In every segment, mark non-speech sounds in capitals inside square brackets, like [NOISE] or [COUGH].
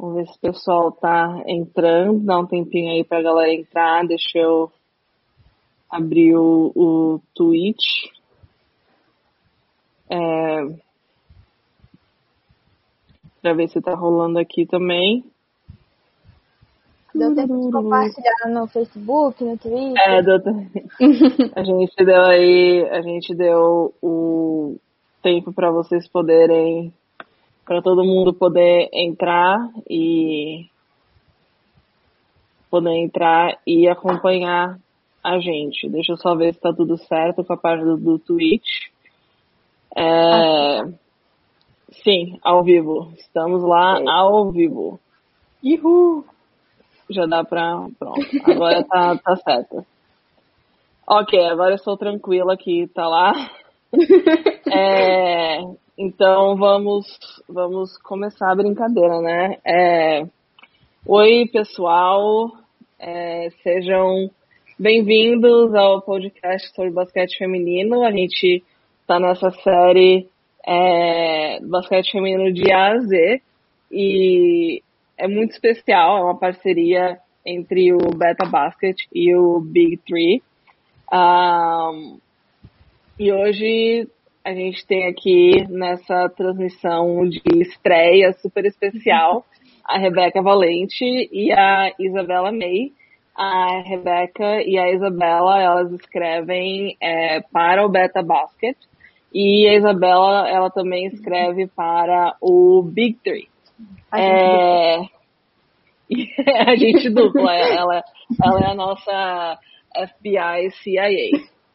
Vamos ver se o pessoal tá entrando. Dá um tempinho aí pra galera entrar. Deixa eu abrir o, o Twitch. É, pra ver se tá rolando aqui também. Deu tempo de compartilhar no Facebook, no Twitter. É, deu [LAUGHS] a gente deu aí, a gente deu o tempo para vocês poderem, para todo mundo poder entrar e poder entrar e acompanhar a gente. Deixa eu só ver se tá tudo certo com a página do, do Twitch. É, sim, ao vivo. Estamos lá é. ao vivo. Uhul! Já dá pra. Pronto. Agora tá, tá certo. Ok, agora eu estou tranquila aqui, tá lá. [LAUGHS] é, então vamos, vamos começar a brincadeira, né? É, oi, pessoal. É, sejam bem-vindos ao podcast sobre basquete feminino. A gente está nessa série é, basquete feminino de A a Z. E é muito especial, é uma parceria entre o Beta Basket e o Big Three. Um, e hoje a gente tem aqui nessa transmissão de estreia super especial a Rebeca Valente e a Isabela May. A Rebeca e a Isabela, elas escrevem é, para o Beta Basket e a Isabela, ela também escreve para o Big Three. A é... [LAUGHS] a gente dupla, ela, ela é a nossa FBI CIA.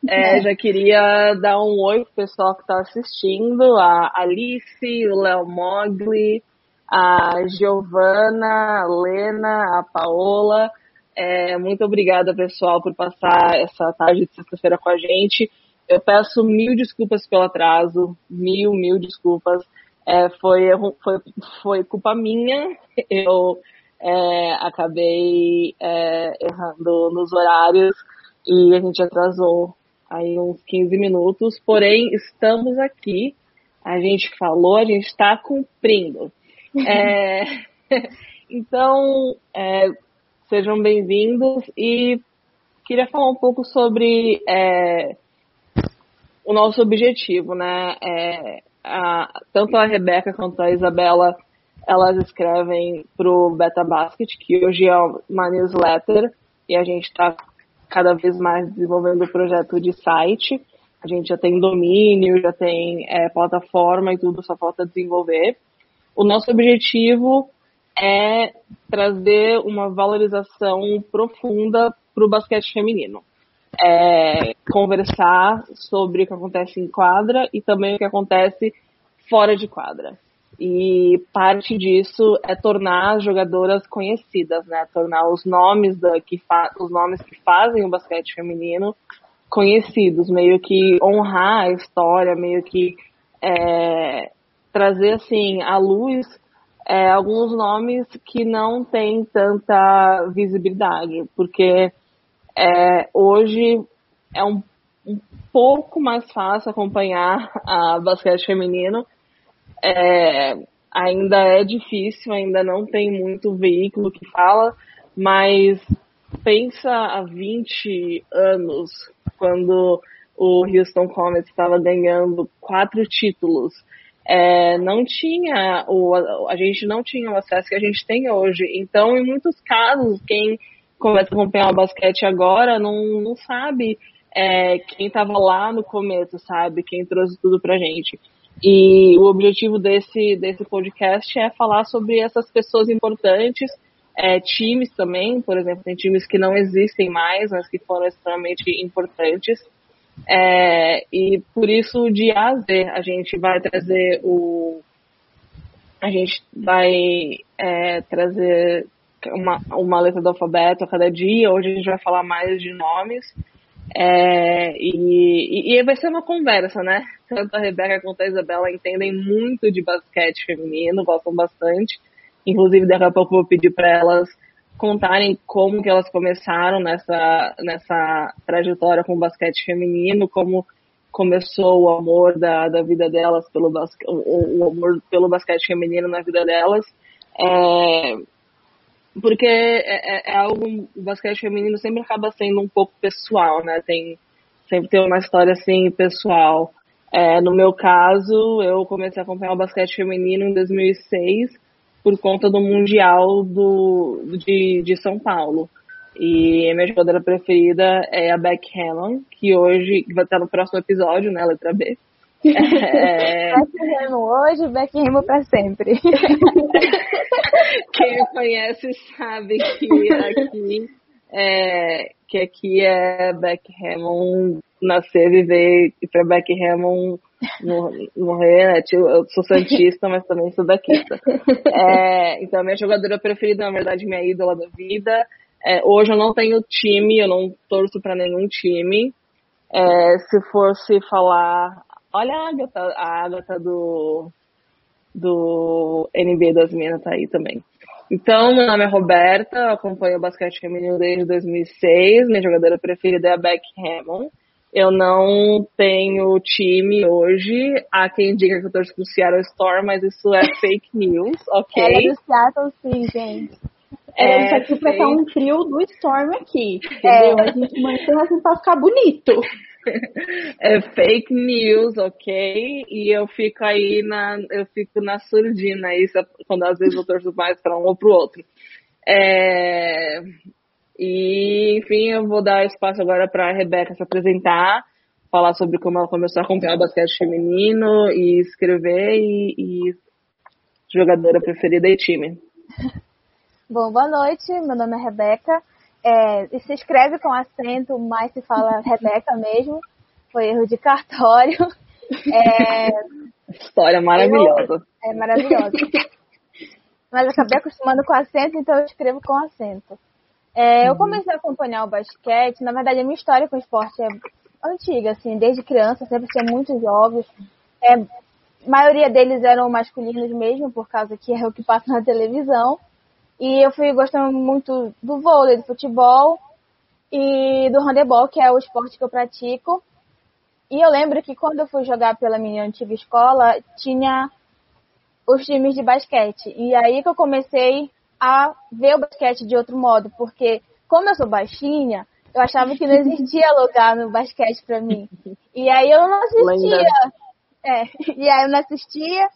É, já queria dar um oi pro pessoal que está assistindo, a Alice, o Léo Mogli, a Giovana, a Lena, a Paola. É, muito obrigada, pessoal, por passar essa tarde de sexta-feira com a gente. Eu peço mil desculpas pelo atraso, mil, mil desculpas. É, foi, foi, foi culpa minha. [LAUGHS] Eu é, acabei é, errando nos horários e a gente atrasou aí uns 15 minutos. Porém, estamos aqui. A gente falou, a gente está cumprindo. [LAUGHS] É, [LAUGHS] então, é, sejam bem-vindos e queria falar um pouco sobre é, o nosso objetivo, né? É, a, tanto a Rebeca quanto a Isabela, elas escrevem para o Beta Basket, que hoje é uma newsletter, e a gente está cada vez mais desenvolvendo o projeto de site. A gente já tem domínio, já tem é, plataforma e tudo, só falta desenvolver. O nosso objetivo é trazer uma valorização profunda para o basquete feminino é, conversar sobre o que acontece em quadra e também o que acontece fora de quadra. E parte disso é tornar as jogadoras conhecidas, né? Tornar os nomes da, que os nomes que fazem o basquete feminino conhecidos, meio que honrar a história, meio que é, trazer assim à luz é, alguns nomes que não têm tanta visibilidade, porque é, hoje é um, um, pouco mais fácil acompanhar [LAUGHS] a basquete feminino. É, ainda é difícil, ainda não tem muito veículo que fala, mas pensa há 20 anos, quando o Houston Comets estava ganhando quatro títulos. É, não tinha o, a gente não tinha o acesso que a gente tem hoje. Então, em muitos casos, quem começa a acompanhar o basquete agora não, não sabe é, quem estava lá no começo, sabe? Quem trouxe tudo pra gente. E o objetivo desse, desse podcast é falar sobre essas pessoas importantes, é, times também, por exemplo, tem times que não existem mais, mas que foram extremamente importantes. É, e por isso, de A a Z, a gente vai trazer o. A gente vai é, trazer uma, uma letra do alfabeto a cada dia. Hoje a gente vai falar mais de nomes. É, e, e, vai ser uma conversa, né? Tanto a Rebeca quanto a Isabela entendem muito de basquete feminino, gostam bastante. Inclusive, daqui a pouco eu vou pedir para elas contarem como que elas começaram nessa, nessa trajetória com o basquete feminino, como começou o amor da, da vida delas pelo basquete, o, o amor pelo basquete feminino na vida delas. É, porque é, é, é, algo, o basquete feminino sempre acaba sendo um pouco pessoal, né? Tem, sempre tem uma história assim pessoal. É, no meu caso, eu comecei a acompanhar o basquete feminino em 2006 por conta do Mundial do, de, de São Paulo. E minha jogadora preferida é a Beck Hammond, que hoje vai estar no próximo episódio, né, letra B. É... [LAUGHS] Hoje, Beck Hammond para sempre. [LAUGHS] Quem me conhece sabe que aqui é, que aqui é Beck Hammond nascer, viver e para Beck Hammond morrer, né? Eu sou santista, mas também sou daquista. [LAUGHS] É, então, minha jogadora preferida, na verdade, minha ídola da vida. É, hoje eu não tenho time, eu não torço para nenhum time. É, se fosse falar, olha a Agatha, a Agatha do, do NBA das Minas tá aí também. Então, meu nome é Roberta, acompanho o basquete feminino desde 2006. Minha jogadora preferida é a Beck Hammond. Eu não tenho time hoje. Há quem diga que eu torço pro Seattle Storm, mas isso é [LAUGHS] fake news, ok? Ela é do Seattle, sim, gente. É, isso aqui estar um trio do Storm aqui, entendeu? É. A gente mantém assim pra ficar bonito. É fake news, ok? E eu fico aí na, eu fico na surdina, isso é quando às vezes eu torço mais para um ou para o outro. É, e, enfim, eu vou dar espaço agora para a Rebeca se apresentar, falar sobre como ela começou a acompanhar o basquete feminino e escrever e, e jogadora preferida e time. [LAUGHS] Bom, boa noite, meu nome é Rebeca. É, se escreve com acento, mas se fala [LAUGHS] Rebeca mesmo. Foi erro de cartório. É, História maravilhosa. Eu, é maravilhosa. mas acabei acostumando com acento, então eu escrevo com acento. É, eu uhum. comecei a acompanhar o basquete, na verdade a minha história com o esporte é antiga, assim, desde criança, sempre tinha muitos jogos. É, a maioria deles eram masculinos mesmo, por causa que é o que passa na televisão. E eu fui gostando muito do vôlei, do futebol e do handebol, que é o esporte que eu pratico. E eu lembro que quando eu fui jogar pela minha antiga escola, tinha os times de basquete. E aí que eu comecei a ver o basquete de outro modo, porque como eu sou baixinha, eu achava que não existia [LAUGHS] lugar no basquete para mim. E aí eu não assistia. É, [LAUGHS] e aí eu não assistia,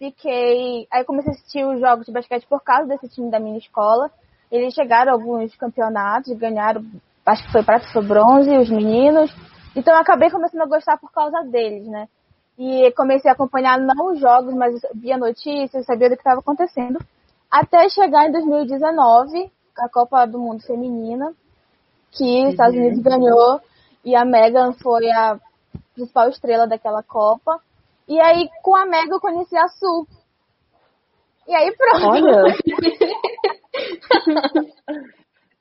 fiquei. Aí comecei a assistir os jogos de basquete por causa desse time da minha escola. Eles chegaram a alguns campeonatos, ganharam, acho que foi prata, foi bronze, os meninos. Então eu acabei começando a gostar por causa deles, né? E comecei a acompanhar não os jogos, mas via notícias, sabia do que estava acontecendo até chegar em 2019, a Copa do Mundo Feminina, que os. Estados Unidos ganhou e a Megan foi a principal estrela daquela Copa. E aí, com a Megan, eu conheci a Sul. E aí, pronto. Olha! [LAUGHS]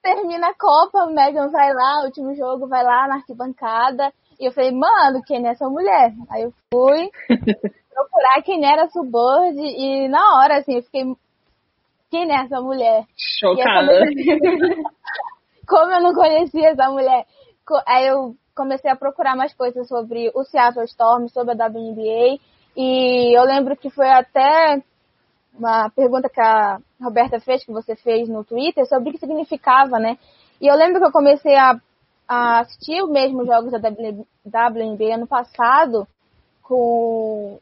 Termina a Copa, a Megan vai lá, o último jogo vai lá na arquibancada. E eu falei, mano, quem é essa mulher? Aí eu fui [LAUGHS] procurar quem era a Subbird e na hora, assim, eu fiquei quem é essa mulher? Chocada. [LAUGHS] Como eu não conhecia essa mulher? Aí eu comecei a procurar mais coisas sobre o Seattle Storm, sobre a WNBA. E eu lembro que foi até uma pergunta que a Roberta fez, que você fez no Twitter, sobre o que significava, né? E eu lembro que eu comecei a, a assistir mesmo jogos da WNBA ano passado com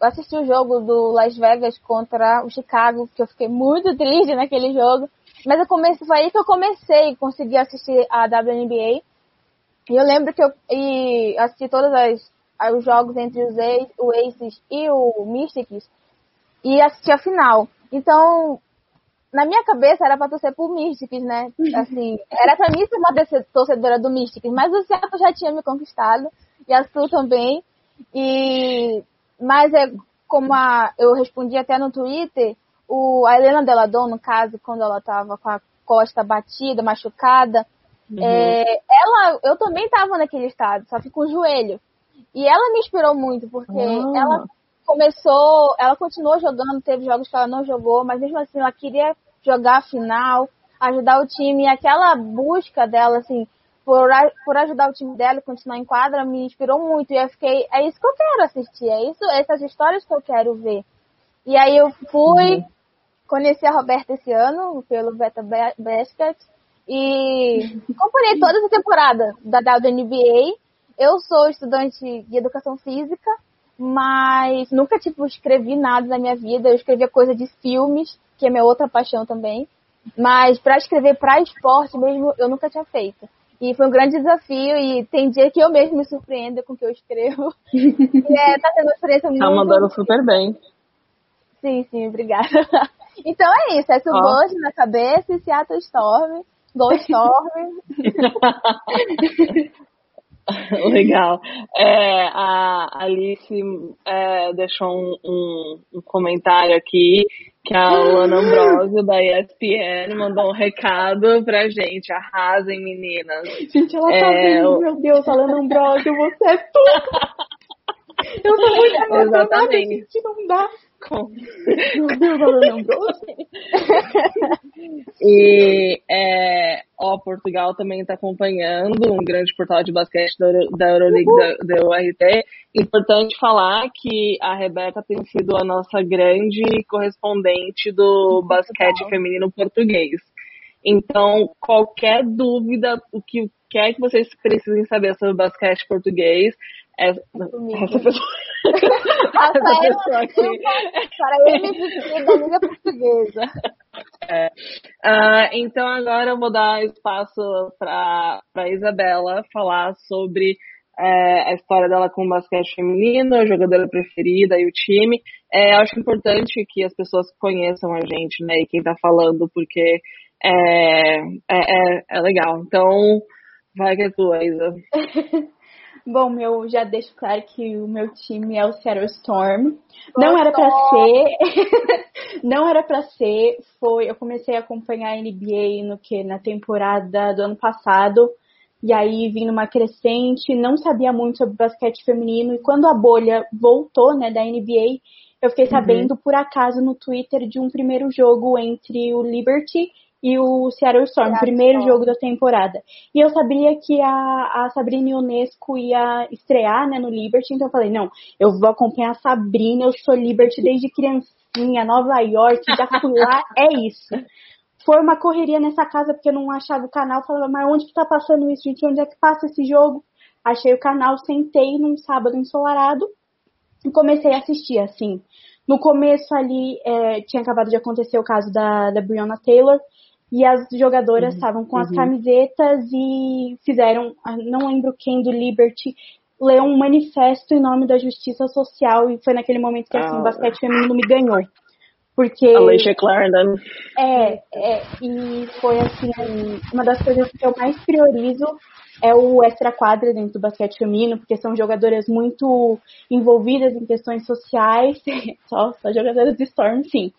eu assisti o jogo do Las Vegas contra o Chicago, que eu fiquei muito triste naquele jogo. Mas eu comecei, foi aí que eu comecei a conseguir assistir a WNBA. E eu lembro que eu e assisti todos as, os jogos entre os Aces, o Aces e o Mystics e assisti a final. Então, na minha cabeça era pra torcer pro Mystics, né? [LAUGHS] Assim, era pra mim ser uma torcedora do Mystics, mas o Seattle já tinha me conquistado, e a Sul também. E mas é como a, eu respondi até no Twitter, o, a Helena Deladon, no caso, quando ela estava com a costa batida, machucada, uhum. é, ela, eu também estava naquele estado, só que com o joelho. E ela me inspirou muito, porque oh. ela começou, ela continuou jogando, teve jogos que ela não jogou, mas mesmo assim ela queria jogar a final, ajudar o time, e aquela busca dela, assim, por, por ajudar o time dela e continuar em quadra, me inspirou muito. E eu fiquei, é isso que eu quero assistir, é isso, essas histórias que eu quero ver. E aí eu fui, uhum. conheci a Roberta esse ano pelo Beta Basket e acompanhei toda a temporada da WNBA. Eu sou estudante de educação física, mas nunca tipo escrevi nada na minha vida. Eu escrevia coisa de filmes, que é minha outra paixão também. Mas para escrever para esporte mesmo, eu nunca tinha feito. E foi um grande desafio e tem dia que eu mesmo me surpreendo com o que eu escrevo. [LAUGHS] e é, tá sendo uma experiência tá muito... Tá mandando super bem. Sim, sim, obrigada. [LAUGHS] Então é isso, é Submerge oh. na cabeça e Seattle Storm, Gold Storm. [LAUGHS] Legal. É, a Alice é, deixou um, um, um, comentário aqui que a Luana Ambrosio da ESPN mandou um recado pra gente. Arrasem, meninas. Gente, ela tá é, vendo, meu Deus, a Luana Ambrosio, você é tudo! [LAUGHS] Eu tô muito [LAUGHS] Exatamente. gente, não dá. Com... [LAUGHS] E é, ó, Portugal também está acompanhando um grande portal de basquete da, Euro, da Euroleague da, da URT. Importante falar que a Rebeca tem sido a nossa grande correspondente do basquete feminino português. Então, qualquer dúvida, o que quer que vocês precisem saber sobre basquete português, é, essa pessoa. [LAUGHS] essa pessoa aqui. Para ele da língua portuguesa. É. Uh, então agora eu vou dar espaço para a Isabela falar sobre é, a história dela com o basquete feminino, a jogadora preferida e o time. É, acho importante que as pessoas conheçam a gente, né? E quem está falando, porque é, é, é, é legal. Então, vai que é tua, Isa. [LAUGHS] Bom, eu já deixo claro que o meu time é o Seattle Storm. Não era para ser, [LAUGHS] não era para ser. Foi, eu comecei a acompanhar a NBA no que na temporada do ano passado. E aí vim numa crescente, não sabia muito sobre basquete feminino e quando a bolha voltou, né, da NBA, eu fiquei uhum. sabendo uhum. por acaso no Twitter de um primeiro jogo entre o Liberty e o Seattle Storm, Seattle primeiro Storm. jogo da temporada. E eu sabia que a, a Sabrina Ionesco ia estrear né, no Liberty, então eu falei, não, eu vou acompanhar a Sabrina, eu sou Liberty desde criancinha, Nova York, já fui lá, [LAUGHS] é isso. Foi uma correria nessa casa porque eu não achava o canal, falava, mas onde que tá passando isso, gente? Onde é que passa esse jogo? Achei o canal, sentei num sábado ensolarado e comecei a assistir, assim. No começo ali, é, tinha acabado de acontecer o caso da, da Breonna Taylor, e as jogadoras uhum. estavam com uhum. as camisetas e fizeram, ah, não lembro quem do Liberty, leu um manifesto em nome da justiça social e foi naquele momento que assim, o ah. basquete feminino me ganhou. Porque. Alicia Clarendon. É, é, e foi assim, uma das coisas que eu mais priorizo é o extra quadra dentro do basquete feminino, porque são jogadoras muito envolvidas em questões sociais, [LAUGHS] só, só jogadoras de Storm, sim.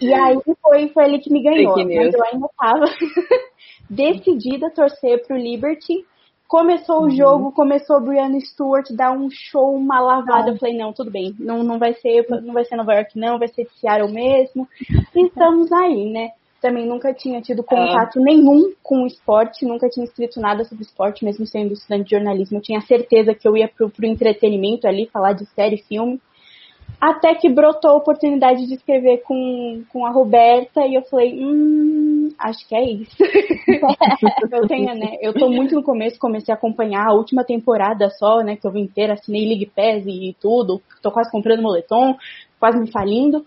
E aí foi, foi ele que me ganhou. Mas eu ainda estava [LAUGHS] decidida a torcer pro Liberty. Começou uhum. o jogo, começou o Brianna Stewart dar um show, uma lavada. Eu falei, não, tudo bem, não, não vai ser, não vai ser Nova York, não, vai ser Seattle mesmo. E estamos aí, né? Também nunca tinha tido contato é. nenhum com o esporte, nunca tinha escrito nada sobre esporte, mesmo sendo estudante de jornalismo. Eu tinha certeza que eu ia pro, pro entretenimento ali, falar de série, filme. Até que brotou a oportunidade de escrever com, com a Roberta e eu falei, hum, acho que é isso. [LAUGHS] eu tenho, né? Eu tô muito no começo, comecei a acompanhar a última temporada só, né? Que eu vi inteira, assinei League Pass e tudo, tô quase comprando moletom, quase me falindo.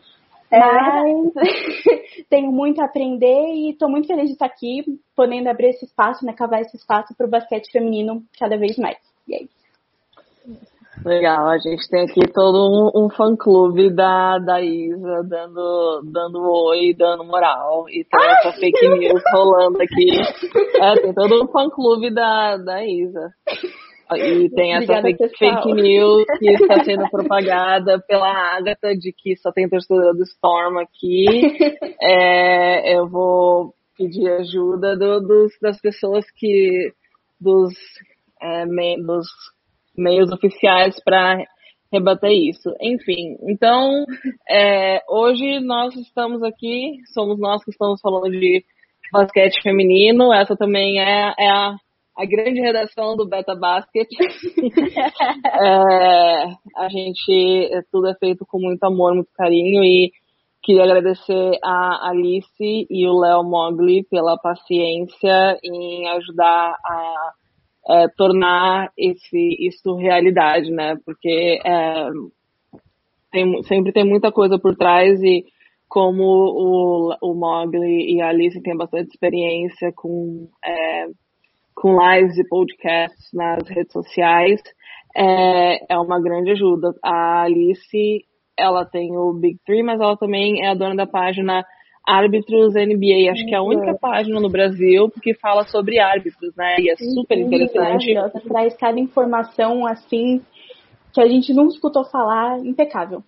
É. Mas [LAUGHS] tenho muito a aprender e estou muito feliz de estar aqui, podendo abrir esse espaço, né, cavar esse espaço para o basquete feminino cada vez mais. E é isso. Legal, a gente tem aqui todo um, um fã-clube da, da Isa dando, dando oi, dando moral. E tem Ai, essa fake news rolando aqui. É, tem todo um fã-clube da, da Isa. E tem essa Obrigada, fake, fake, news que está sendo propagada pela Agatha de que só tem torcedor do Storm aqui. É, eu vou pedir ajuda do, dos, das pessoas que. dos, é, dos meios oficiais para rebater isso. Enfim, então, [LAUGHS] é, hoje nós estamos aqui, somos nós que estamos falando de basquete feminino, essa também é, é a, a grande redação do Beta Basket. [LAUGHS] é, a gente, tudo é feito com muito amor, muito carinho e queria agradecer a Alice e o Léo Mogli pela paciência em ajudar a é, tornar esse, isso realidade, né? Porque é, tem, sempre tem muita coisa por trás e como o, o Mogli e a Alice têm bastante experiência com, é, com lives e podcasts nas redes sociais, é, é uma grande ajuda. A Alice, ela tem o Big Three, mas ela também é a dona da página Árbitros NBA. Acho que é a única página no Brasil que fala sobre árbitros, né? E é super interessante. Traz cada informação assim que a gente nunca escutou falar, impecável.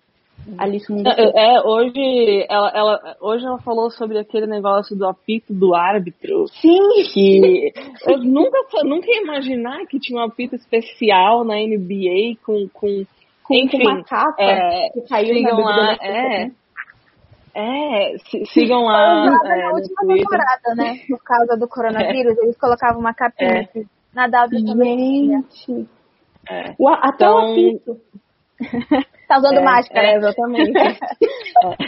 Alice é, é, hoje ela, ela, hoje ela falou sobre aquele negócio do apito do árbitro. Sim! Que eu nunca, nunca ia imaginar que tinha um apito especial na NBA com, com, com enfim, uma capa é, que caiu na lá, é, é, sigam lá. É, na última temporada, né? Por causa do coronavírus, eles colocavam uma capinha É. na W também. Gente. É. Até Então, o apito. [LAUGHS] Tá usando É, máscara. É, exatamente. [LAUGHS]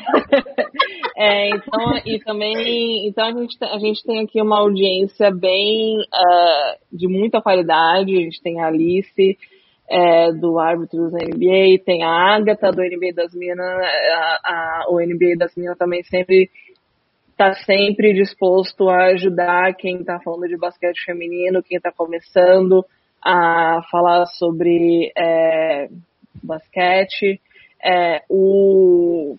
É, então, e também, então a gente, tem- a gente tem aqui uma audiência bem eh, de muita qualidade. A gente tem a Alice eh, do Árbitros da NBA, tem a Agatha do NBA das Minas, o NBA das Minas também sempre está sempre disposto a ajudar quem está falando de basquete feminino, quem está começando a falar sobre eh, basquete. É, o,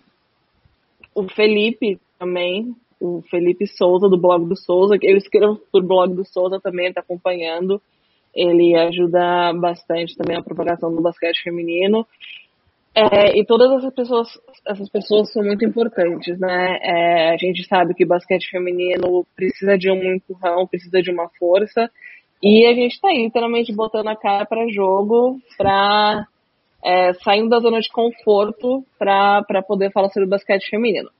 o Felipe também, o Felipe Souza, do blog do Souza, eu escrevo por blog do Souza também, está acompanhando. Ele ajuda bastante também a propagação do basquete feminino. É, e todas essas pessoas, essas pessoas são muito importantes, né? É, a gente sabe que basquete feminino precisa de um empurrão, precisa de uma força. E a gente está literalmente botando a cara para jogo, para é, saindo da zona de conforto para poder falar sobre basquete feminino.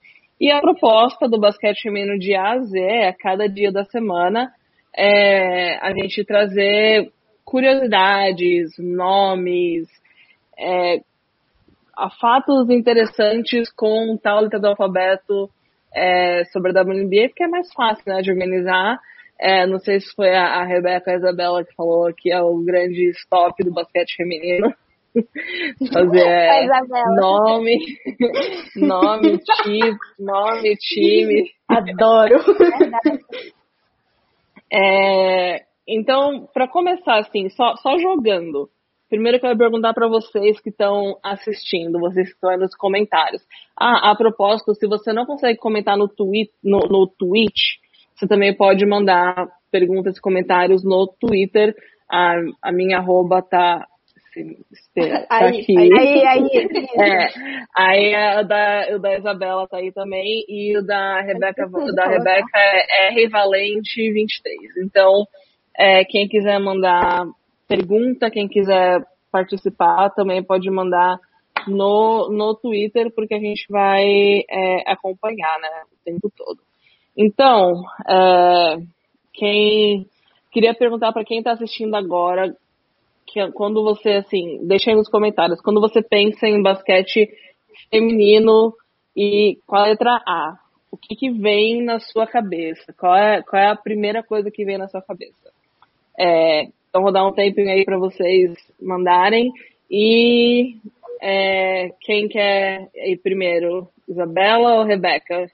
E a proposta do basquete feminino de A a Z é, a cada dia da semana, é, a gente trazer curiosidades, nomes, é, a fatos interessantes com tal letra do alfabeto é, sobre a WNBA, porque é mais fácil né, de organizar. É, não sei se foi a, a Rebeca a Isabela que falou que é o grande stop do basquete feminino. [LAUGHS] Fazer é, Isabela. nome, [LAUGHS] nome, time, nome, time. Adoro. É, [LAUGHS] então, para começar assim, só, só jogando. Primeiro eu quero perguntar para vocês que estão assistindo, vocês que estão aí nos comentários. Ah, a propósito, se você não consegue comentar no, tweet, no, no Twitch, você também pode mandar perguntas e comentários no Twitter. A, a minha arroba tá, se- [LAUGHS] tá Aí, aqui. Aí, aí. [LAUGHS] É, aí a da, o da Isabela tá aí também e o da Rebeca, o da Rebeca é R Valente 23. Então, é, quem quiser mandar pergunta, quem quiser participar, também pode mandar no, no Twitter, porque a gente vai é, acompanhar, né, o tempo todo. Então, é, quem queria perguntar para quem está assistindo agora, que quando você assim, deixa aí nos comentários, quando você pensa em basquete feminino e com a letra A, o que, que vem na sua cabeça? Qual é, qual é a primeira coisa que vem na sua cabeça? É, então vou dar um tempinho aí para vocês mandarem e é, quem quer ir primeiro, Isabela ou Rebeca?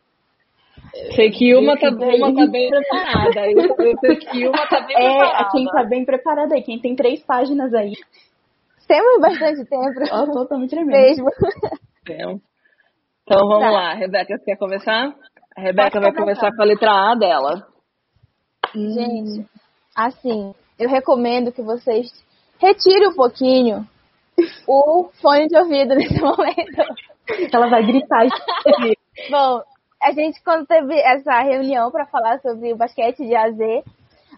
Sei que uma tá, uma tá bem [LAUGHS] preparada. Eu, sei que uma tá bem É, preparada. quem tá bem preparado aí, quem tem três páginas aí. Temos bastante tempo. Ó, totalmente tremendo. Mesmo. Então, então vamos Tá. lá, Rebeca, você quer começar? A Rebeca vai começar. começar com a letra A dela. Gente, assim, eu recomendo que vocês retirem um pouquinho o fone de ouvido nesse [LAUGHS] momento. Ela vai gritar. [LAUGHS] Bom, a gente quando teve essa reunião para falar sobre o basquete de AZ,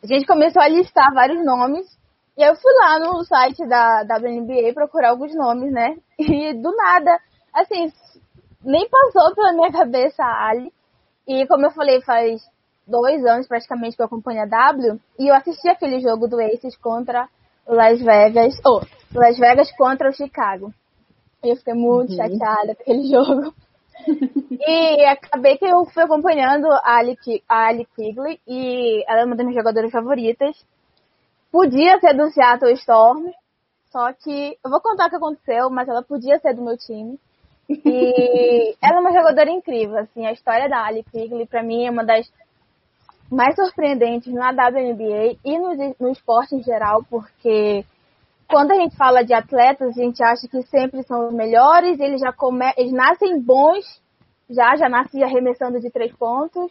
a gente começou a listar vários nomes. E eu fui lá no site da WNBA procurar alguns nomes, né? [LAUGHS] E do nada, assim, nem passou pela minha cabeça a Ali. E como eu falei, faz dois anos praticamente que eu acompanho a W. E eu assisti aquele jogo do Aces contra o Las Vegas. Ou, Las Vegas contra o Chicago. E eu fiquei muito Uhum. chateada com aquele [LAUGHS] jogo. E acabei que eu fui acompanhando a Ali, a Ali Quigley e ela é uma das minhas jogadoras favoritas. Podia ser do Seattle Storm, só que eu vou contar o que aconteceu, mas ela podia ser do meu time. E [LAUGHS] ela é uma jogadora incrível, assim, a história da Ali Quigley para mim é uma das mais surpreendentes na WNBA e no, no esporte em geral, porque quando a gente fala de atletas, a gente acha que sempre são os melhores, eles já come... eles nascem bons, já, já nascem arremessando de três pontos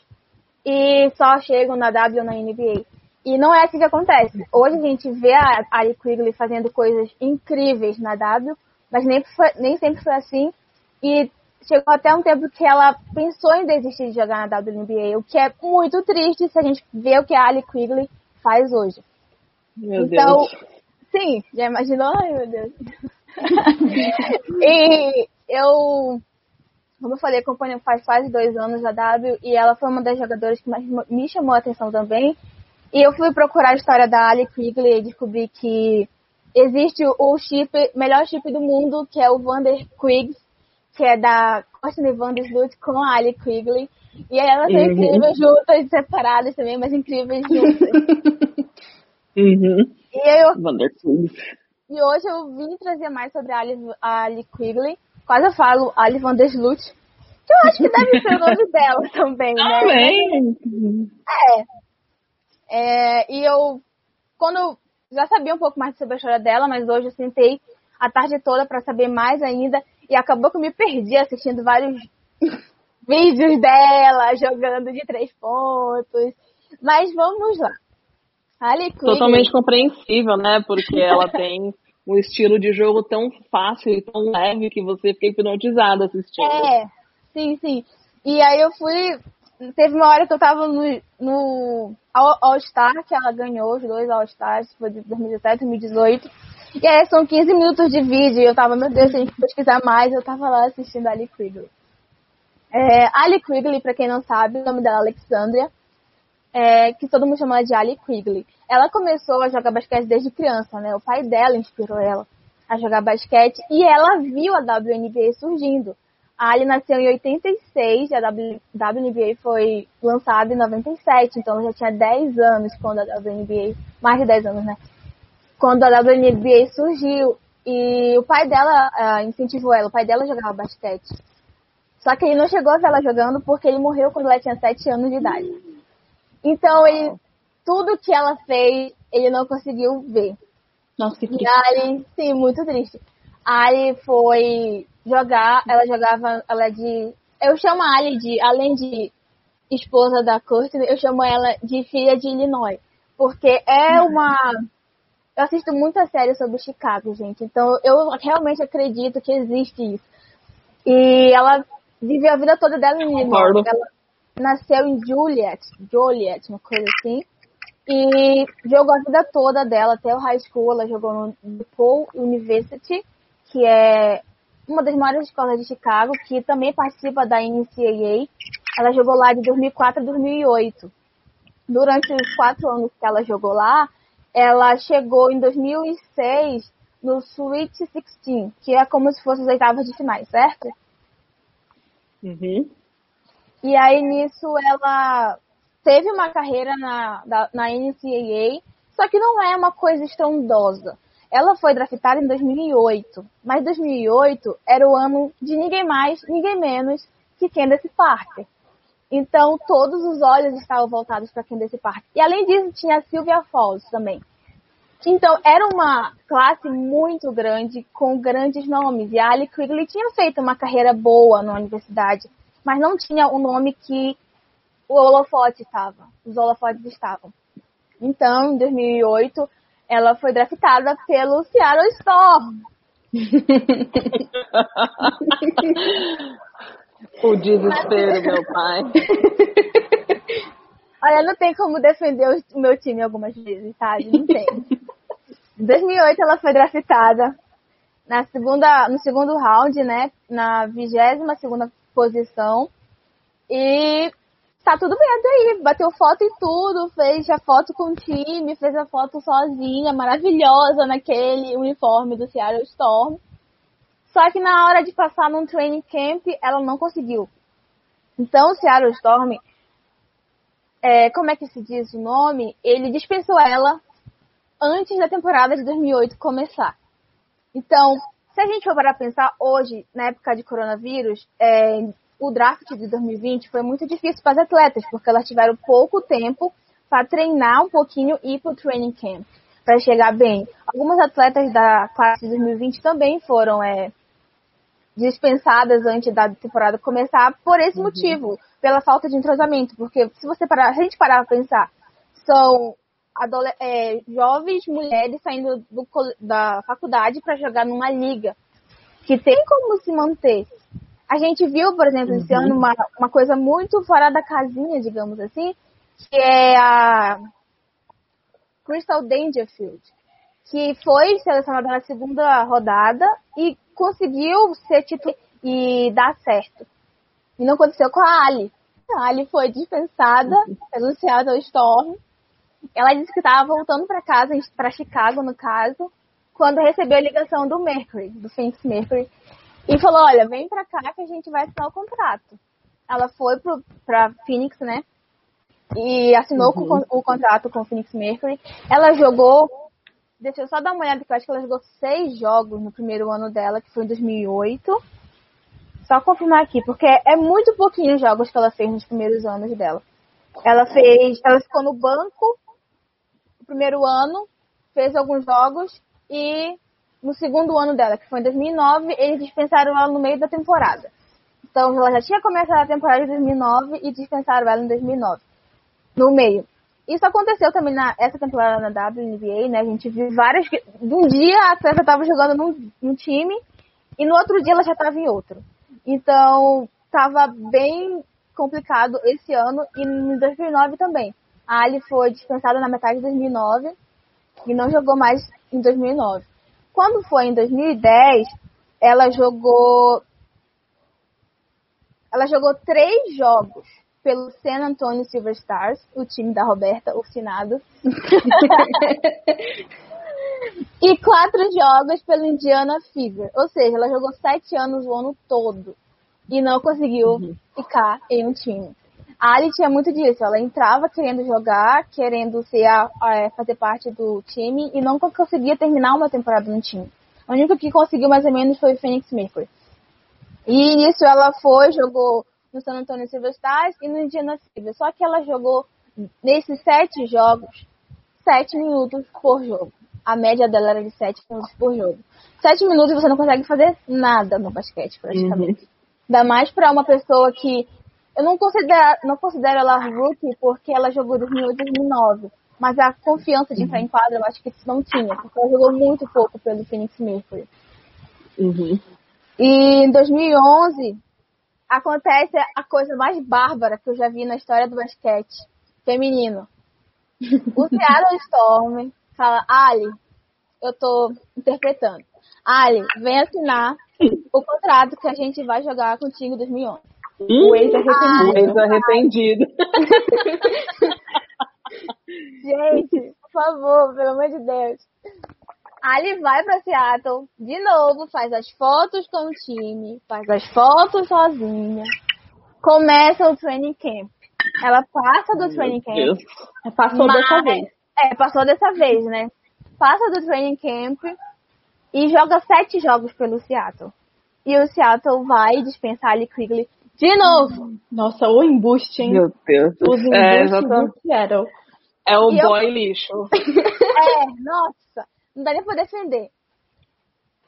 e só chegam na W ou na NBA. E não é assim que acontece. Hoje a gente vê a Ali Quigley fazendo coisas incríveis na W, mas nem, foi, nem sempre foi assim. E chegou até um tempo que ela pensou em desistir de jogar na WNBA, o que é muito triste se a gente vê o que a Ali Quigley faz hoje. Meu então, Deus. Sim, já imaginou? Ai, meu Deus. [LAUGHS] e eu, como eu falei, acompanho faz quase dois anos a W e ela foi uma das jogadoras que mais me chamou a atenção também. E eu fui procurar a história da Ali Quigley e descobri que existe o chip, melhor chip do mundo, que é o Vander Quiggs, que é da Courtney Vandersloot com a Ali Quigley. E aí elas são uhum. incríveis juntas, separadas também, mas incríveis juntas. [LAUGHS] uhum. E eu... E hoje eu vim trazer mais sobre a Ali, a Ali Quigley. Quase eu falo Ali Vandersloot. Que eu acho que deve ser o nome [LAUGHS] dela também, né? Também. É. é. E eu, quando eu já sabia um pouco mais sobre a história dela, mas hoje eu sentei a tarde toda para saber mais ainda. E acabou que eu me perdi assistindo vários [LAUGHS] vídeos dela jogando de três pontos. Mas vamos lá. Ali Totalmente compreensível, né? Porque ela tem [LAUGHS] um estilo de jogo tão fácil e tão leve que você fica hipnotizada assistindo. É, sim, sim. E aí eu fui. Teve uma hora que eu tava no, no All-Star, que ela ganhou os dois All-Stars, foi de 2017 e 2018. E aí são 15 minutos de vídeo e eu tava, meu Deus, tem que pesquisar mais. Eu tava lá assistindo a Ali Quigley. É, Ali Quigley, pra quem não sabe, o nome dela é Alexandria, é, que todo mundo chama de Ali Quigley. Ela começou a jogar basquete desde criança, né? O pai dela inspirou ela a jogar basquete e ela viu a WNBA surgindo. A Ali nasceu em 86 e a WNBA foi lançada em 97, então ela já tinha 10 anos quando a WNBA, mais de 10 anos, né? quando a WNBA surgiu e o pai dela uh, incentivou ela, o pai dela jogava basquete. Só que ele não chegou a ver ela jogando porque ele morreu quando ela tinha 7 anos de idade. Então, ele, tudo que ela fez, ele não conseguiu ver. Nossa, que triste. E Ali, sim, muito triste. A Ali foi jogar, ela jogava, ela é de. Eu chamo a Ali de, além de esposa da Courtney, eu chamo ela de filha de Illinois. Porque é uma eu assisto muita série sobre Chicago, gente. Então eu realmente acredito que existe isso. E ela viveu a vida toda dela em Illinois. Ela nasceu em Juliet, Juliet, uma coisa assim. E jogou a vida toda dela até o high school. Ela jogou no DePaul University, que é uma das maiores escolas de Chicago, que também participa da NCAA. Ela jogou lá de 2004 a 2008. Durante os quatro anos que ela jogou lá, ela chegou em 2006 no Sweet 16, que é como se fosse as oitavas de finais, certo? Uhum. E aí nisso ela teve uma carreira na, na NCAA, só que não é uma coisa estrondosa. Ela foi draftada em 2008, mas 2008 era o ano de ninguém mais, ninguém menos que Candace Parker. Então, todos os olhos estavam voltados para Candace Parker. E além disso, tinha a Sylvia Falls também. Então, era uma classe muito grande, com grandes nomes. E a Ali Quigley tinha feito uma carreira boa na universidade, mas não tinha o nome que o holofote estava, os holofotes estavam. Então, em 2008, ela foi draftada pelo Seattle Storm. [LAUGHS] O desespero, meu pai. [LAUGHS] Olha, não tem como defender o meu time algumas vezes, sabe? Não tem. Em 2008 ela foi draftada na segunda, no segundo round, né? Na 22 segunda posição. E tá tudo bem até aí. Bateu foto e tudo, fez a foto com o time, fez a foto sozinha, maravilhosa naquele uniforme do Seattle Storm. Só que na hora de passar num training camp, ela não conseguiu. Então, o Seattle Storm, é, como é que se diz o nome? Ele dispensou ela antes da temporada de 2008 começar. Então, se a gente for para pensar hoje, na época de coronavírus, é, o draft de 2020 foi muito difícil para as atletas, porque elas tiveram pouco tempo para treinar um pouquinho e ir para o training camp, para chegar bem. Algumas atletas da classe de 2020 também foram é, dispensadas antes da temporada começar por esse uhum. motivo, pela falta de entrosamento. Porque se você parar, se a gente parar para pensar, são é, jovens mulheres saindo do, da faculdade para jogar numa liga que tem como se manter. A gente viu, por exemplo, esse uhum. ano uma, uma coisa muito fora da casinha, digamos assim, que é a Crystal Dangerfield, que foi selecionada na segunda rodada e conseguiu ser titular e dar certo. E não aconteceu com a Ali. A Ali foi dispensada pelo Seattle Storm. Ela disse que estava voltando para casa, para Chicago, no caso, quando recebeu a ligação do Mercury, do Phoenix Mercury, e falou: Olha, vem para cá que a gente vai assinar o contrato. Ela foi para Phoenix, né? E assinou uhum. com, o contrato com o Phoenix Mercury. Ela jogou Deixa eu só dar uma olhada, que eu acho que ela jogou seis jogos no primeiro ano dela, que foi em 2008. Só confirmar aqui, porque é muito pouquinho jogos que ela fez nos primeiros anos dela. Ela fez, ela ficou no banco primeiro ano, fez alguns jogos e no segundo ano dela, que foi em 2009, eles dispensaram ela no meio da temporada. Então ela já tinha começado a temporada de 2009 e dispensaram ela em 2009, no meio. Isso aconteceu também na essa temporada na WNBA, né? A gente viu várias. Um dia a atleta estava jogando num, num, time e no outro dia ela já estava em outro. Então estava bem complicado esse ano e em 2009 também. A Ali foi dispensada na metade de 2009 e não jogou mais em 2009. Quando foi em 2010, ela jogou. Ela jogou três jogos pelo San Antonio Silver Stars, o time da Roberta, o finado. [LAUGHS] e quatro jogos pelo Indiana Fever. Ou seja, ela jogou sete anos o ano todo e não conseguiu uhum. ficar em um time. A Ali tinha muito disso. Ela entrava querendo jogar, querendo ser a, a, fazer parte do time e não conseguia terminar uma temporada no time. O único que conseguiu mais ou menos foi o Phoenix Mercury. E nisso ela foi, jogou no San Antonio Silver Stars e no Indiana Fever. Só que ela jogou nesses sete jogos, sete minutos por jogo. A média dela era de sete minutos por jogo. Sete minutos você não consegue fazer nada no basquete, praticamente. Uhum. Ainda mais para uma pessoa que. Eu não considero, não considero ela rookie porque ela jogou 2008 e 2009. Mas a confiança de entrar em quadra eu acho que não tinha, porque ela jogou muito pouco pelo Phoenix Mercury. Uhum. E em 2011, acontece a coisa mais bárbara que eu já vi na história do basquete feminino. O [LAUGHS] Seattle Storm fala, Ali, eu tô interpretando. Ali, vem assinar o contrato que a gente vai jogar contigo em 2011. Hum, o ex-arrependido. Ex-arrependido. [LAUGHS] gente, por favor, pelo amor de Deus. Ali vai para Seattle, de novo, faz as fotos com o time, faz as fotos sozinha. Começa o training camp. Ela passa do training camp. Deus. Passou mas, dessa vez. É, passou dessa vez, né? Passa do training camp e joga sete jogos pelo Seattle. E o Seattle vai dispensar Ali Quigley de novo. Nossa, o embuste, hein? Meu Deus. Os embustes é, do Seattle. É o e boy eu... lixo. [LAUGHS] é, nossa não dá nem pra defender.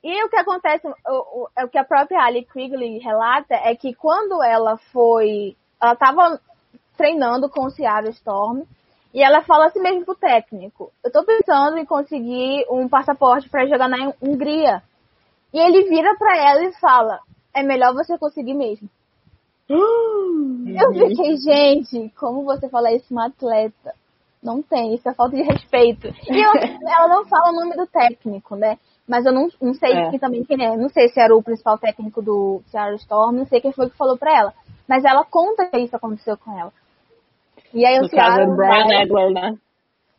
E o que acontece, o, o, é o que a própria Ali Quigley relata é que quando ela foi, ela estava treinando com o Seattle Storm e ela fala assim mesmo pro técnico: Eu tô pensando em conseguir um passaporte para jogar na Hungria. E ele vira para ela e fala: É melhor você conseguir mesmo. Eu fiquei, gente, como você fala isso uma atleta? Não tem, isso é falta de respeito. E eu, [LAUGHS] ela não fala o nome do técnico, né? Mas eu não, não sei é. quem, também quem é. Não sei se era o principal técnico do Seattle Storm, não sei quem foi que falou pra ela. Mas ela conta que isso aconteceu com ela. E aí no o Seattle. Brian Egler, né?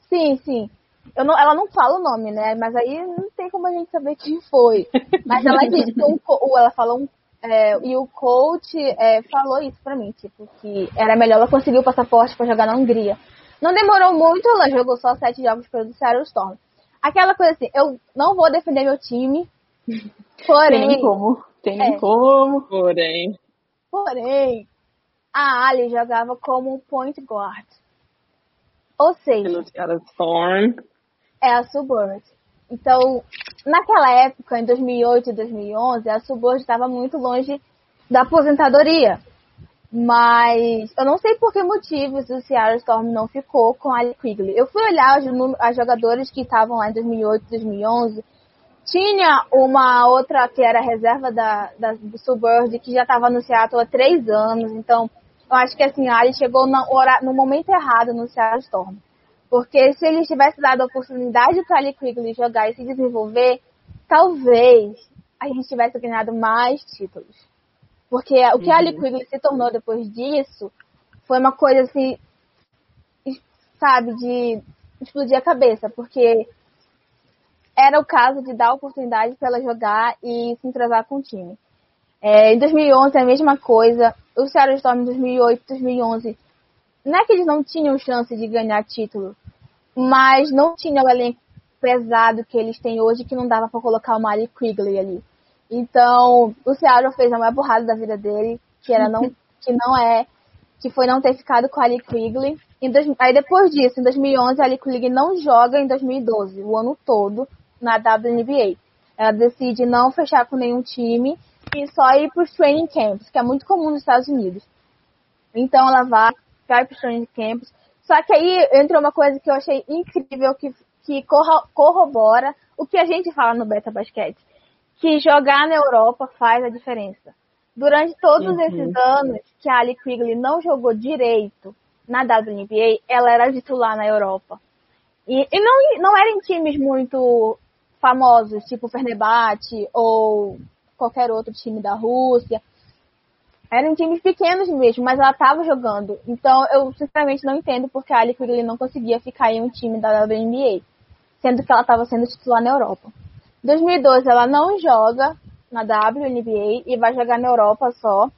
Sim, sim. Eu não, ela não fala o nome, né? Mas aí não tem como a gente saber quem foi. [LAUGHS] Mas ela disse que um, ela falou um, é, e o coach é, falou isso pra mim, tipo, que era melhor ela conseguir o passaporte para jogar na Hungria. Não demorou muito, ela jogou só sete jogos pelo Seattle Storm. Aquela coisa assim, eu não vou defender meu time, [LAUGHS] porém... Tem como, tem é, como. Porém... Porém, a Ali jogava como point guard. Ou seja... Pelo Storm. É a Suburb. Então, naquela época, em 2008 e 2011, a Suburb estava muito longe da aposentadoria. Mas eu não sei por que motivos o Seattle Storm não ficou com a Quigley. Eu fui olhar os, as jogadores que estavam lá em 2008 e 2011. Tinha uma outra que era reserva da, da, do Suburb, que já estava no Seattle há três anos. Então, eu acho que assim, a Ali chegou no, no momento errado no Seattle Storm. Porque se ele tivesse dado a oportunidade para Ali Quigley jogar e se desenvolver, talvez a gente tivesse ganhado mais títulos. Porque o que a Ali uhum. Quigley se tornou depois disso foi uma coisa assim, sabe, de explodir a cabeça. Porque era o caso de dar oportunidade para ela jogar e se entrosar com o time. É, em 2011 é a mesma coisa. O Seattle Storm em 2008, 2011 não é que eles não tinham chance de ganhar título, mas não tinha o elenco pesado que eles têm hoje que não dava para colocar o Mari Quigley ali. Então, o Seattle fez a maior burrada da vida dele, que era não [LAUGHS] que não é que foi não ter ficado com a Ali Quigley. Dois, aí depois disso, em 2011, a Ali Quigley não joga em 2012, o ano todo, na WNBA. Ela decide não fechar com nenhum time e só ir para os training camps, que é muito comum nos Estados Unidos. Então ela vai vai para os training camps. Só que aí entra uma coisa que eu achei incrível, que, que corrobora o que a gente fala no Beta Basquete. Que jogar na Europa faz a diferença. Durante todos uhum. esses anos que a Ali Quigley não jogou direito na WNBA, ela era titular na Europa. E, e não, não eram times muito famosos, tipo Fenerbahçe ou qualquer outro time da Rússia. Eram times pequenos mesmo, mas ela estava jogando. Então eu sinceramente não entendo porque a Ali Quigley não conseguia ficar em um time da WNBA, sendo que ela estava sendo titular na Europa. Em 2012 ela não joga na WNBA e vai jogar na Europa só.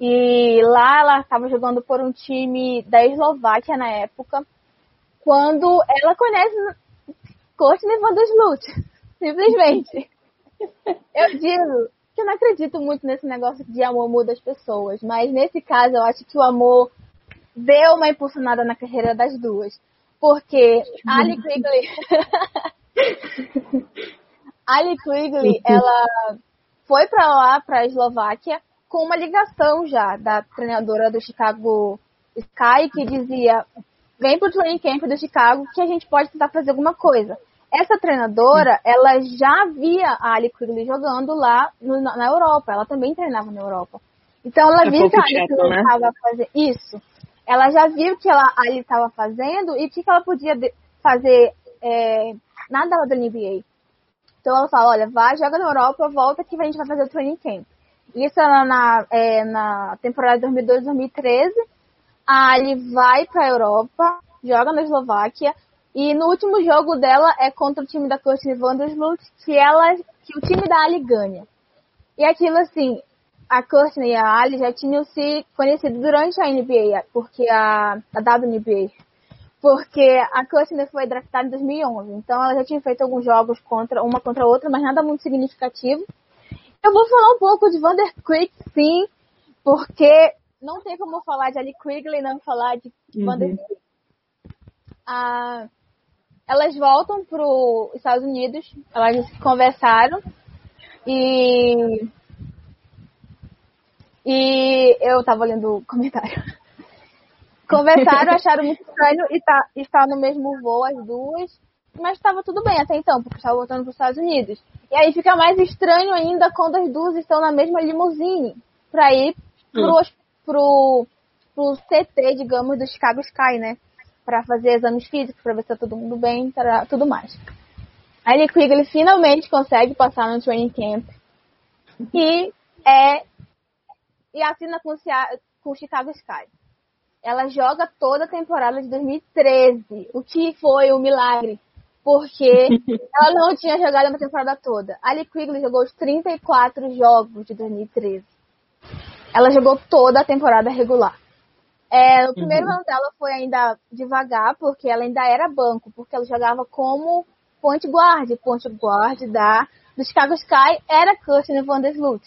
E lá ela estava jogando por um time da Eslováquia na época, quando ela conhece Courtney van der Sloot, [LAUGHS] simplesmente. Eu digo, eu não acredito muito nesse negócio de amor muda as pessoas, mas nesse caso eu acho que o amor deu uma impulsionada na carreira das duas. Porque Ali Quigley. [LAUGHS] Ali Quigley, ela foi para lá, para a Eslováquia, com uma ligação já da treinadora do Chicago Sky, que dizia: vem pro training camp do Chicago que a gente pode tentar fazer alguma coisa. Essa treinadora, ela já via a Ali Quigley jogando lá no, na Europa. Ela também treinava na Europa. Então ela é viu que a Ali Quigley estava né? fazendo isso. Ela já viu que ela ali estava fazendo e o que, que ela podia fazer é, na da NBA. Então ela fala, olha, vai, joga na Europa, volta que a gente vai fazer o training camp. Isso era na, é, na temporada 2002-2013. A Ali vai para a Europa, joga na Eslováquia, e no último jogo dela é contra o time da Courtney Vandersloot, que ela, que o time da Ali ganha. E aquilo assim, a Courtney e a Ali já tinham se conhecido durante a NBA, porque a, a WNBA, porque a Courtney foi draftada em 2011, então ela já tinha feito alguns jogos contra uma contra a outra, mas nada muito significativo. Eu vou falar um pouco de Vander Quick, sim, porque não tem como falar de Ali Quigley não falar de uhum. Vander Quick. Ah, elas voltam para os Estados Unidos, elas conversaram e e eu tava lendo o comentário. [LAUGHS] Conversaram, acharam muito estranho e tá, estar no mesmo voo as duas, mas estava tudo bem até então, porque estava voltando para os Estados Unidos. E aí fica mais estranho ainda quando as duas estão na mesma limusine para ir pro, hum. pro, pro CT, digamos, do Chicago Sky, né? Para fazer exames físicos, para ver se tá todo mundo bem, para tudo mais. A Ellie Quigley finalmente consegue passar no training camp e é e assina com, com o Chicago Sky. Ela joga toda a temporada de 2013, o que foi um milagre, porque [LAUGHS] ela não tinha jogado uma temporada toda. A Ali Quigley jogou os 34 jogos de 2013. Ela jogou toda a temporada regular. É, o primeiro uhum. ano dela foi ainda devagar, porque ela ainda era banco, porque ela jogava como point guard. Point guard da, do Chicago Sky era Kirsten Vandersloot.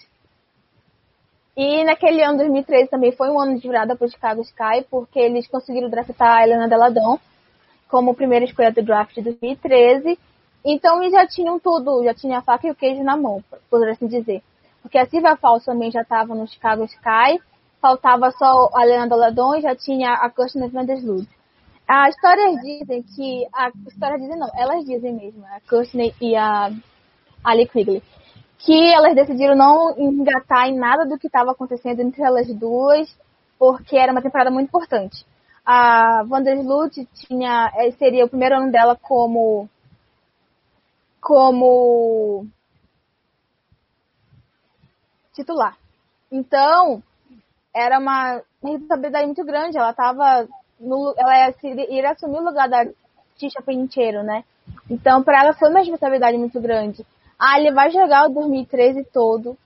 E naquele ano, 2013, também foi um ano de virada para o Chicago Sky, porque eles conseguiram draftar a Helena Deladon como primeira escolha do draft de 2013. Então eles já tinham tudo, já tinha a faca e o queijo na mão, por assim dizer. Porque a Silvia Falso também já estava no Chicago Sky, faltava só a Helena Deladon e já tinha a Kirsten Vandersloot. As histórias dizem que. A história dizem não, elas dizem mesmo, a Kirsten e a Ali Quigley, que elas decidiram não engatar em nada do que estava acontecendo entre elas duas, porque era uma temporada muito importante. A Vandersloot tinha, eh, seria o primeiro ano dela como como titular. Então, era uma responsabilidade muito grande. Ela estava ela ia, assumir o lugar da Tisha Pincheiro, né? Então, para ela foi uma responsabilidade muito grande. Ah, ele vai jogar o 2013 todo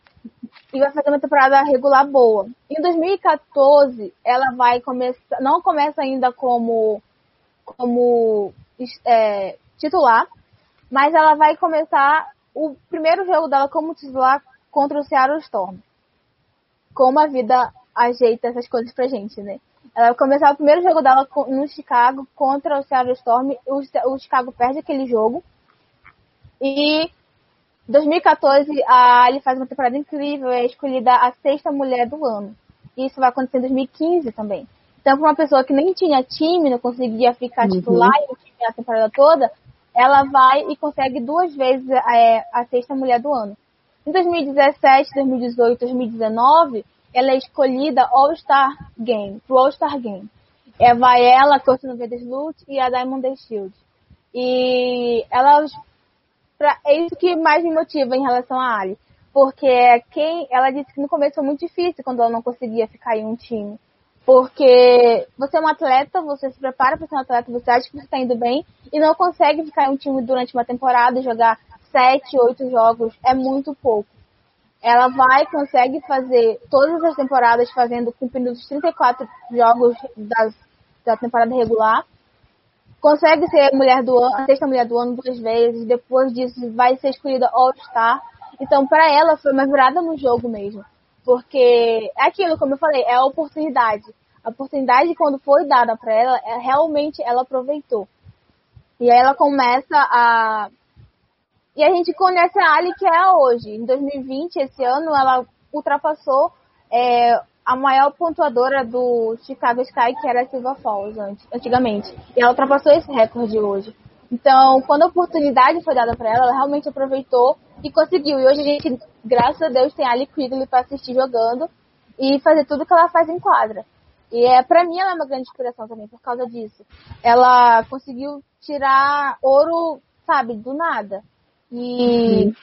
e vai fazer uma temporada regular boa. Em 2014, ela vai começar, não começa ainda como como é, titular, mas ela vai começar o primeiro jogo dela como titular contra o Seattle Storm. Como a vida ajeita essas coisas pra gente, né? Ela vai começar o primeiro jogo dela no Chicago contra o Seattle Storm. O, o Chicago perde aquele jogo. E 2014, a Ali faz uma temporada incrível, é escolhida a sexta mulher do ano. Isso vai acontecer em 2015 também. Então, para uma pessoa que nem tinha time, não conseguia ficar uhum. titular e a temporada toda, ela vai e consegue duas vezes é, a sexta mulher do ano. Em 2017, 2018, 2019, ela é escolhida All-Star Game, pro All-Star Game. É, vai ela, Kirsten Vedeslute e a Diamond Shield. E elas pra, é isso que mais me motiva em relação a Ali. Porque quem ela disse que no começo foi muito difícil quando ela não conseguia ficar em um time. Porque você é um atleta, você se prepara para ser um atleta, você acha que você está indo bem e não consegue ficar em um time durante uma temporada jogar sete, oito jogos. É muito pouco. Ela vai, consegue fazer todas as temporadas fazendo cumprindo os 34 jogos das, da temporada regular consegue ser mulher do ano, a sexta mulher do ano duas vezes, depois disso vai ser escolhida All-Star. Então, para ela foi uma virada no jogo mesmo. Porque é aquilo, como eu falei, é a oportunidade. A oportunidade, quando foi dada para ela, é, realmente ela aproveitou. E aí ela começa a. E a gente conhece a Ali que é hoje. Em 2020, esse ano, ela ultrapassou é, a maior pontuadora do Chicago Sky, que era a Silva Falls antigamente. E ela ultrapassou esse recorde hoje. Então, quando a oportunidade foi dada para ela, ela realmente aproveitou e conseguiu. E hoje a gente, graças a Deus, tem a Ali Quigley para assistir jogando e fazer tudo que ela faz em quadra. E é para mim ela é uma grande inspiração também por causa disso. Ela conseguiu tirar ouro, sabe, do nada. E uhum.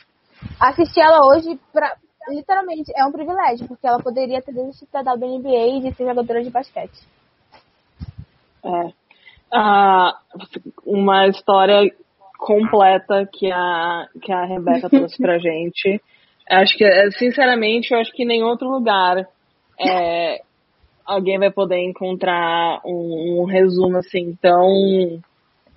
assistir ela hoje pra, literalmente, é um privilégio, porque ela poderia ter desistido da WNBA e de ser jogadora de basquete. É. Ah, uma história completa que a, que a Rebeca [LAUGHS] trouxe pra gente. Acho que, sinceramente, eu acho que em nenhum outro lugar é, alguém vai poder encontrar um, um resumo assim tão,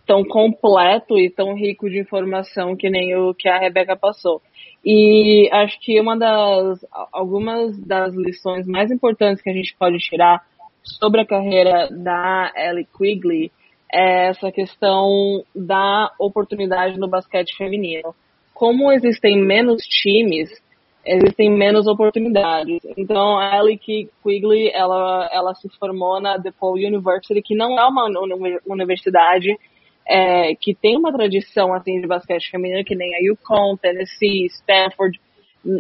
tão completo e tão rico de informação que nem o que a Rebeca passou. E acho que uma das algumas das lições mais importantes que a gente pode tirar sobre a carreira da Ellie Quigley é essa questão da oportunidade no basquete feminino. Como existem menos times, existem menos oportunidades. Então, a Ellie Quigley, ela, ela se formou na DePaul University, que não é uma universidade é, que tem uma tradição assim de basquete feminino, que nem a Yukon, Tennessee, Stanford,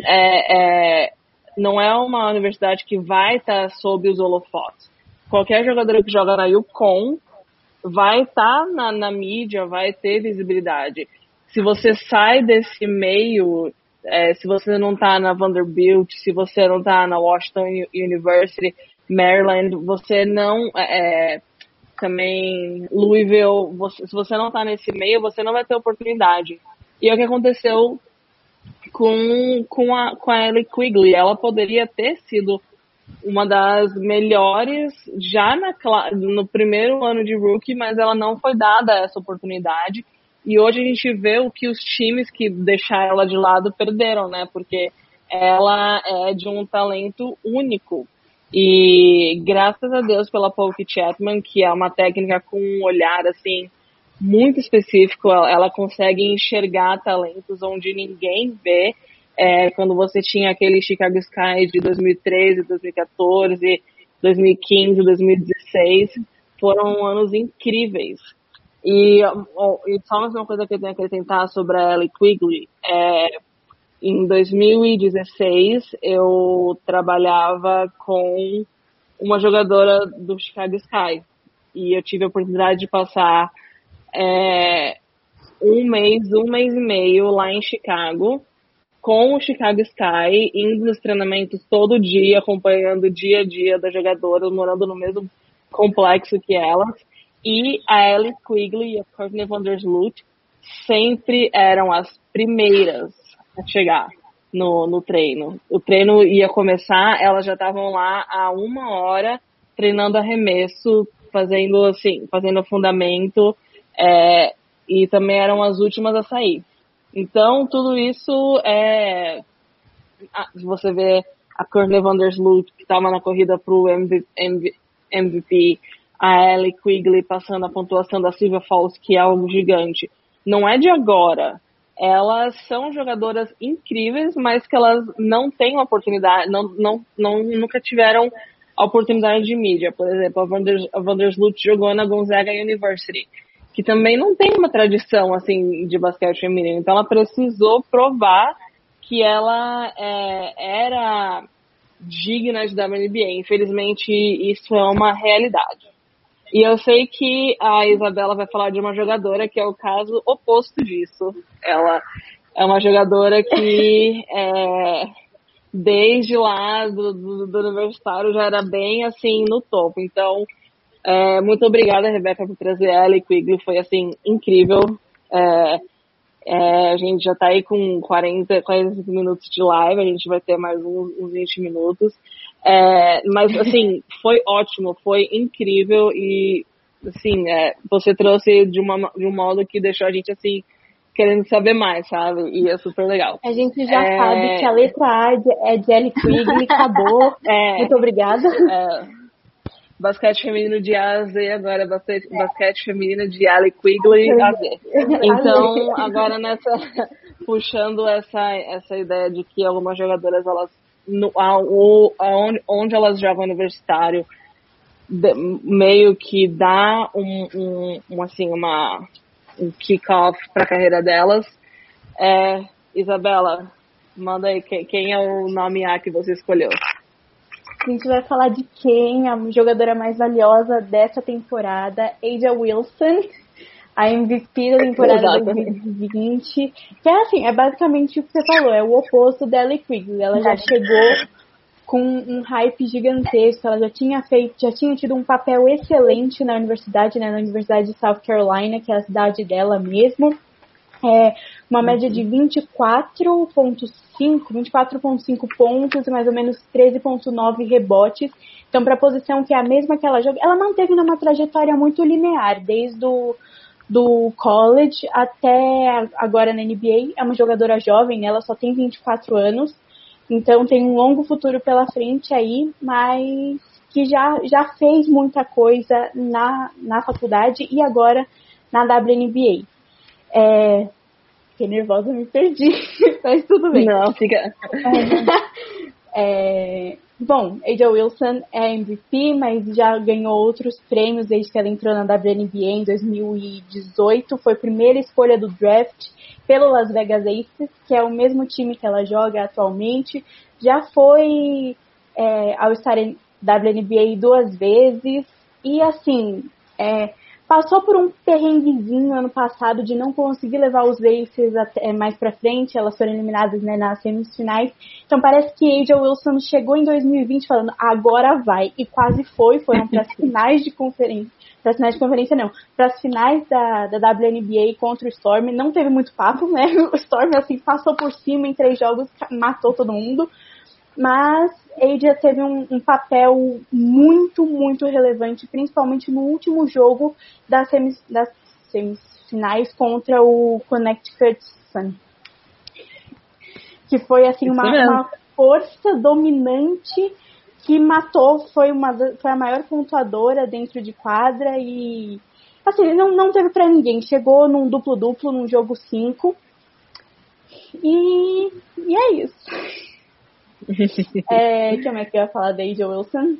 é, é, não é uma universidade que vai estar tá sob os holofotes. Qualquer jogador que joga na Yukon vai estar tá na, na mídia, vai ter visibilidade. Se você sai desse meio, é, se você não está na Vanderbilt, se você não está na Washington University, Maryland, você não é, também Louisville, você, se você não tá nesse meio, você não vai ter oportunidade. E é o que aconteceu com, com, a, com a Ellie Quigley. Ela poderia ter sido uma das melhores já na, no primeiro ano de rookie, mas ela não foi dada essa oportunidade. E hoje a gente vê o que os times que deixaram ela de lado perderam, né? Porque ela é de um talento único. E graças a Deus pela Polk Chapman, que é uma técnica com um olhar assim muito específico, ela, consegue enxergar talentos onde ninguém vê. É, quando você tinha aquele Chicago Sky de 2013, 2014, 2015, 2016, foram anos incríveis. E, e só mais uma coisa que eu tenho que acrescentar sobre a Ellie Quigley, é, em 2016, eu trabalhava com uma jogadora do Chicago Sky. E eu tive a oportunidade de passar é, um mês, um mês e meio lá em Chicago, com o Chicago Sky, indo nos treinamentos todo dia, acompanhando o dia a dia das jogadoras, morando no mesmo complexo que elas. E a Ellie Quigley e a Courtney Vandersloot sempre eram as primeiras chegar no, no treino. O treino ia começar, elas já estavam lá há uma hora treinando arremesso, fazendo assim, fazendo fundamento, é, e também eram as últimas a sair. Então, tudo isso é. Você vê a Courtney Vandersloot, que estava na corrida para o MVP, a Ellie Quigley passando a pontuação da Silvia Falls, que é algo gigante. Não é de agora elas são jogadoras incríveis, mas que elas não têm oportunidade, não, não, não, nunca tiveram a oportunidade de mídia. Por exemplo, a, Vandersloot jogou na Gonzaga University, que também não tem uma tradição assim de basquete feminino. Então ela precisou provar que ela é, era digna de WNBA. Infelizmente, isso é uma realidade. E eu sei que a Isabela vai falar de uma jogadora que é o caso oposto disso. Ela é uma jogadora que [LAUGHS] é, desde lá do, do, do, universitário já era bem assim no topo. Então, é, muito obrigada, Rebeca, por trazer ela e Quigley. Foi assim incrível. É, é, a gente já está aí com 40, 45 minutos de live, a gente vai ter mais uns, uns 20 minutos. É, mas, assim, foi ótimo, foi incrível e, assim, é, você trouxe de, uma, de um modo que deixou a gente, assim, querendo saber mais, sabe? E é super legal. A gente já é... sabe que a letra A é de Ellie Quigley, acabou. [LAUGHS] É... Muito obrigada. É... Basquete feminino de A a Z, agora é basquete, basquete feminino de Ali Quigley a Z. [LAUGHS] Então, agora nessa, [LAUGHS] puxando essa, essa ideia de que algumas jogadoras elas no, aonde, onde elas jogam universitário, meio que dá um, um, um assim, uma, um kick-off para a carreira delas. É, Isabela, manda aí, quem, quem é o nome A que você escolheu? A gente vai falar de quem, a jogadora mais valiosa dessa temporada, Aja Wilson a MVP da temporada 2020. Que é assim, é basicamente o que você falou, é o oposto da Ellie Quigley. Ela já chegou com um hype gigantesco, ela já tinha feito, já tinha tido um papel excelente na universidade, né, na Universidade de South Carolina, que é a cidade dela mesmo. É, uma média de 24.5, 24.5 pontos e mais ou menos 13.9 rebotes. Então, para a posição que é a mesma que ela joga, ela manteve numa trajetória muito linear, desde o do college até agora na NBA. É uma jogadora jovem, ela só tem 24 anos, então tem um longo futuro pela frente aí, mas que já, já fez muita coisa na, na faculdade e agora na WNBA. É, fiquei nervosa, me perdi, [LAUGHS] mas tudo bem. Não, fica. [LAUGHS] É, Bom, Aja Wilson é MVP, mas já ganhou outros prêmios desde que ela entrou na WNBA em 2018. Foi primeira escolha do draft pelo Las Vegas Aces, que é o mesmo time que ela joga atualmente. Já foi é, ao estar em WNBA duas vezes. E assim, é, passou por um perrenguezinho ano passado de não conseguir levar os Aces até, mais para frente, elas foram eliminadas né, nas semifinais. Então parece que Aja Wilson chegou em 2020 falando agora vai e quase foi, foram [LAUGHS] para as finais de conferência, para as finais de conferência não, para as finais da, da WNBA contra o Storm. Não teve muito papo, né? [LAUGHS] O Storm assim passou por cima em três jogos, matou todo mundo mas Aja teve um, um, papel muito, muito relevante, principalmente no último jogo das, semis, das semifinais contra o Connecticut Sun. Que foi assim uma, uma, força dominante que matou, foi, uma, foi a maior pontuadora dentro de quadra e assim, não, não teve para ninguém. Chegou num duplo-duplo, num jogo 5. E, e é isso. [LAUGHS] [LAUGHS] é, que mais que eu ia falar da Aja Wilson?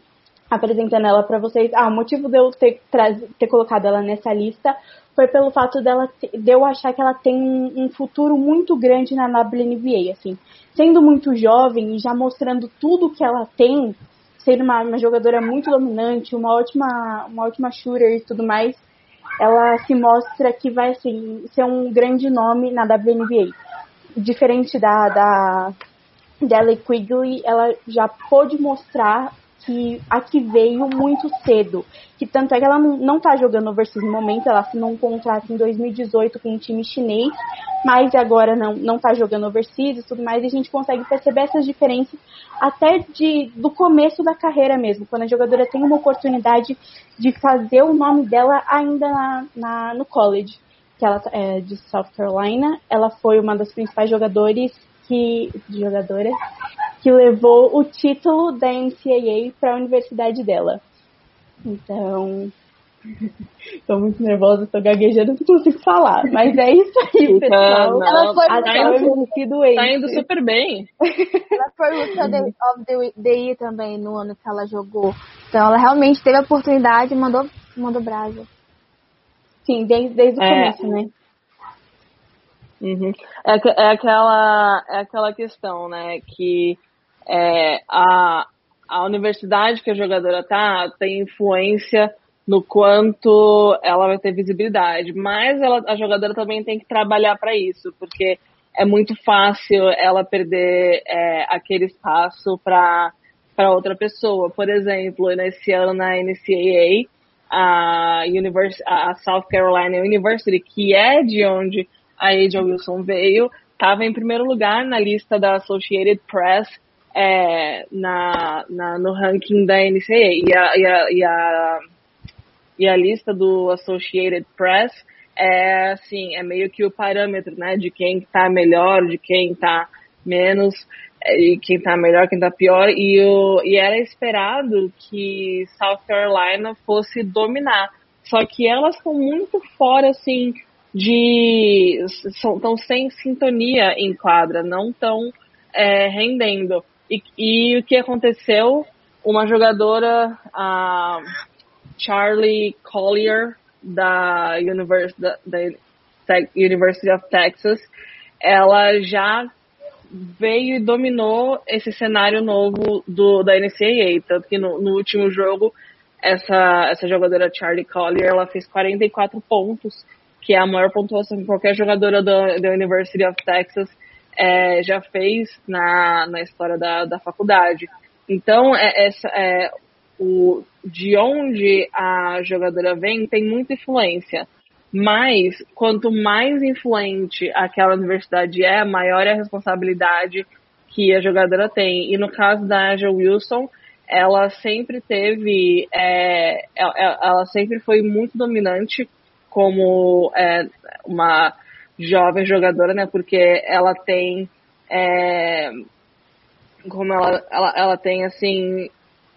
Apresentando ela para vocês. Ah, o motivo de eu ter, ter colocado ela nessa lista foi pelo fato dela de eu achar que ela tem um futuro muito grande na WNBA, assim. Sendo muito jovem e já mostrando tudo que ela tem, sendo uma, uma jogadora muito dominante, uma ótima, uma ótima shooter e tudo mais, ela se mostra que vai assim, ser um grande nome na WNBA. Diferente da, da dela Quigley, ela já pôde mostrar que aqui veio muito cedo. Que tanto é que ela não está jogando overseas no momento, ela assinou um contrato em 2018 com um time chinês, mas agora não, não está jogando overseas e tudo mais, e a gente consegue perceber essas diferenças até de, do começo da carreira mesmo, quando a jogadora tem uma oportunidade de fazer o nome dela ainda na, na no college. Que ela é de South Carolina, ela foi uma das principais jogadores que jogadora que levou o título da NCAA para a universidade dela. Então, [LAUGHS] Tô muito nervosa, tô gaguejando, não consigo falar. Mas é isso aí, pessoal. Não, ela foi tá indo, tá indo super bem. Ela foi Rookie [LAUGHS] of the, the Year também no ano que ela jogou. Então ela realmente teve a oportunidade e mandou, mandou brasa. Sim, desde, desde o é. começo, né? Uhum. É, é, aquela, é aquela questão, né? Que é, a, a universidade que a jogadora tá tem influência no quanto ela vai ter visibilidade, mas ela, a jogadora também tem que trabalhar para isso, porque é muito fácil ela perder é, aquele espaço para para outra pessoa. Por exemplo, nesse ano na NCAA, a, Univers a South Carolina University, que é de onde a Aja Wilson veio, estava em primeiro lugar na lista da Associated Press é, na, na, no ranking da NCAA. E a, e, a, e, a, e a lista do Associated Press é assim, é meio que o parâmetro, né, de quem está melhor, de quem está menos, é, e quem está melhor, quem está pior, e, o, e era esperado que South Carolina fosse dominar. Só que elas estão muito fora, assim, de estão sem sintonia em quadra, não estão é, rendendo. E, e, o que aconteceu? Uma jogadora, a Charlie Collier da, Univers, da, University of Texas, ela já veio e dominou esse cenário novo do, da NCAA, tanto que no, no último jogo essa, essa jogadora Charlie Collier, ela fez 44 pontos que é a maior pontuação que qualquer jogadora da, da University of Texas é, já fez na, na história da, da faculdade. Então, é, essa, é, o, de onde a jogadora vem tem muita influência. Mas, quanto mais influente aquela universidade é, maior é a responsabilidade que a jogadora tem. E no caso da Angel Wilson, ela sempre teve, é, ela sempre foi muito dominante como é, uma jovem jogadora, né? Porque ela tem é, como ela, ela, ela tem assim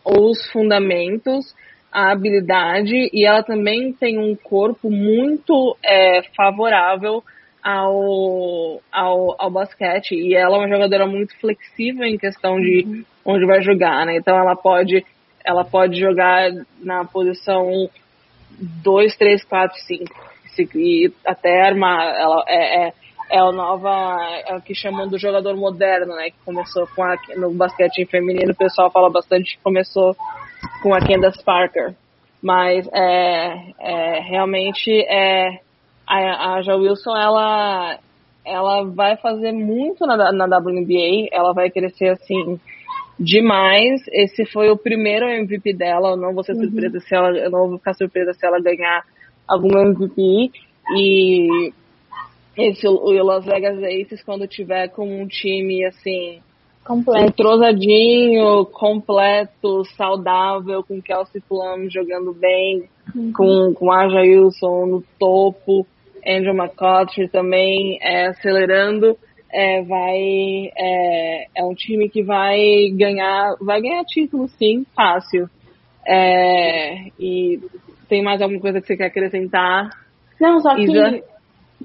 os fundamentos, a habilidade e ela também tem um corpo muito é, favorável ao, ao, ao basquete e ela é uma jogadora muito flexível em questão de uhum. onde vai jogar, né? Então ela pode ela pode jogar na posição 2, 3, 4, 5. E até armar. Ela é, é, é a nova. É o que chamam do jogador moderno, né? Que começou com a, no basquete feminino. O pessoal fala bastante que começou com a Candace Parker. Mas é, é realmente é, a, a Wilson, ela, ela vai fazer muito na, na WNBA, ela vai crescer assim demais. Esse foi o primeiro MVP dela. Eu não vou ser uhum. surpresa se ela, eu não vou ficar surpresa se ela ganhar algum MVP. E esse o Las Vegas Aces quando tiver com um time assim completo. entrosadinho, completo, saudável, com Kelsey Plum jogando bem, uhum. com, com Aja Wilson no topo, Andrew McCottry também é, acelerando é, vai é, é, um time que vai ganhar vai ganhar título sim fácil. É, e tem mais alguma coisa que você quer acrescentar? Não só que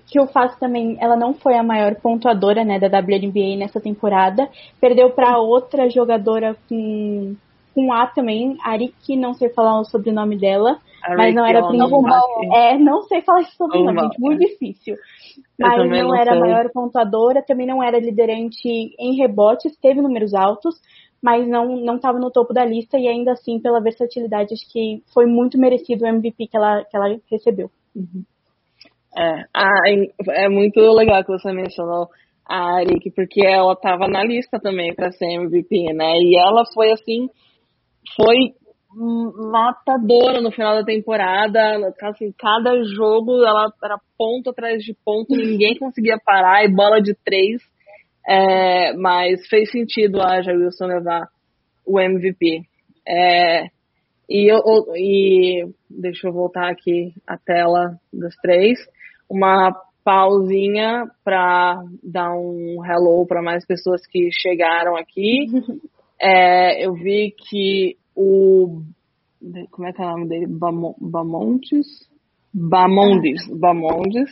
que o faço também ela não foi a maior pontuadora né da WNBA nessa temporada. Perdeu para outra jogadora com com A também Ari não sei falar o sobrenome dela mas não era principal. É, não sei falar esse sobrenome, gente, muito difícil. Mas não, não era a maior pontuadora, também não era liderante em rebotes, teve números altos, mas não não estava no topo da lista e ainda assim pela versatilidade acho que foi muito merecido o MVP que ela que ela recebeu. Uhum. É, é muito legal que você mencionou a Arik, porque ela estava na lista também para ser MVP, né? E ela foi assim, foi matadora no final da temporada. Assim, cada jogo ela era ponto atrás de ponto, ninguém conseguia parar e bola de três. É, mas fez sentido a Wilson levar o MVP. É, e, eu, e deixa eu voltar aqui a tela dos três. Uma pausinha para dar um hello para mais pessoas que chegaram aqui. [LAUGHS] É, eu vi que o. Como é que é o nome dele? Bamo, Bamontes? Bamondes. Bamondes.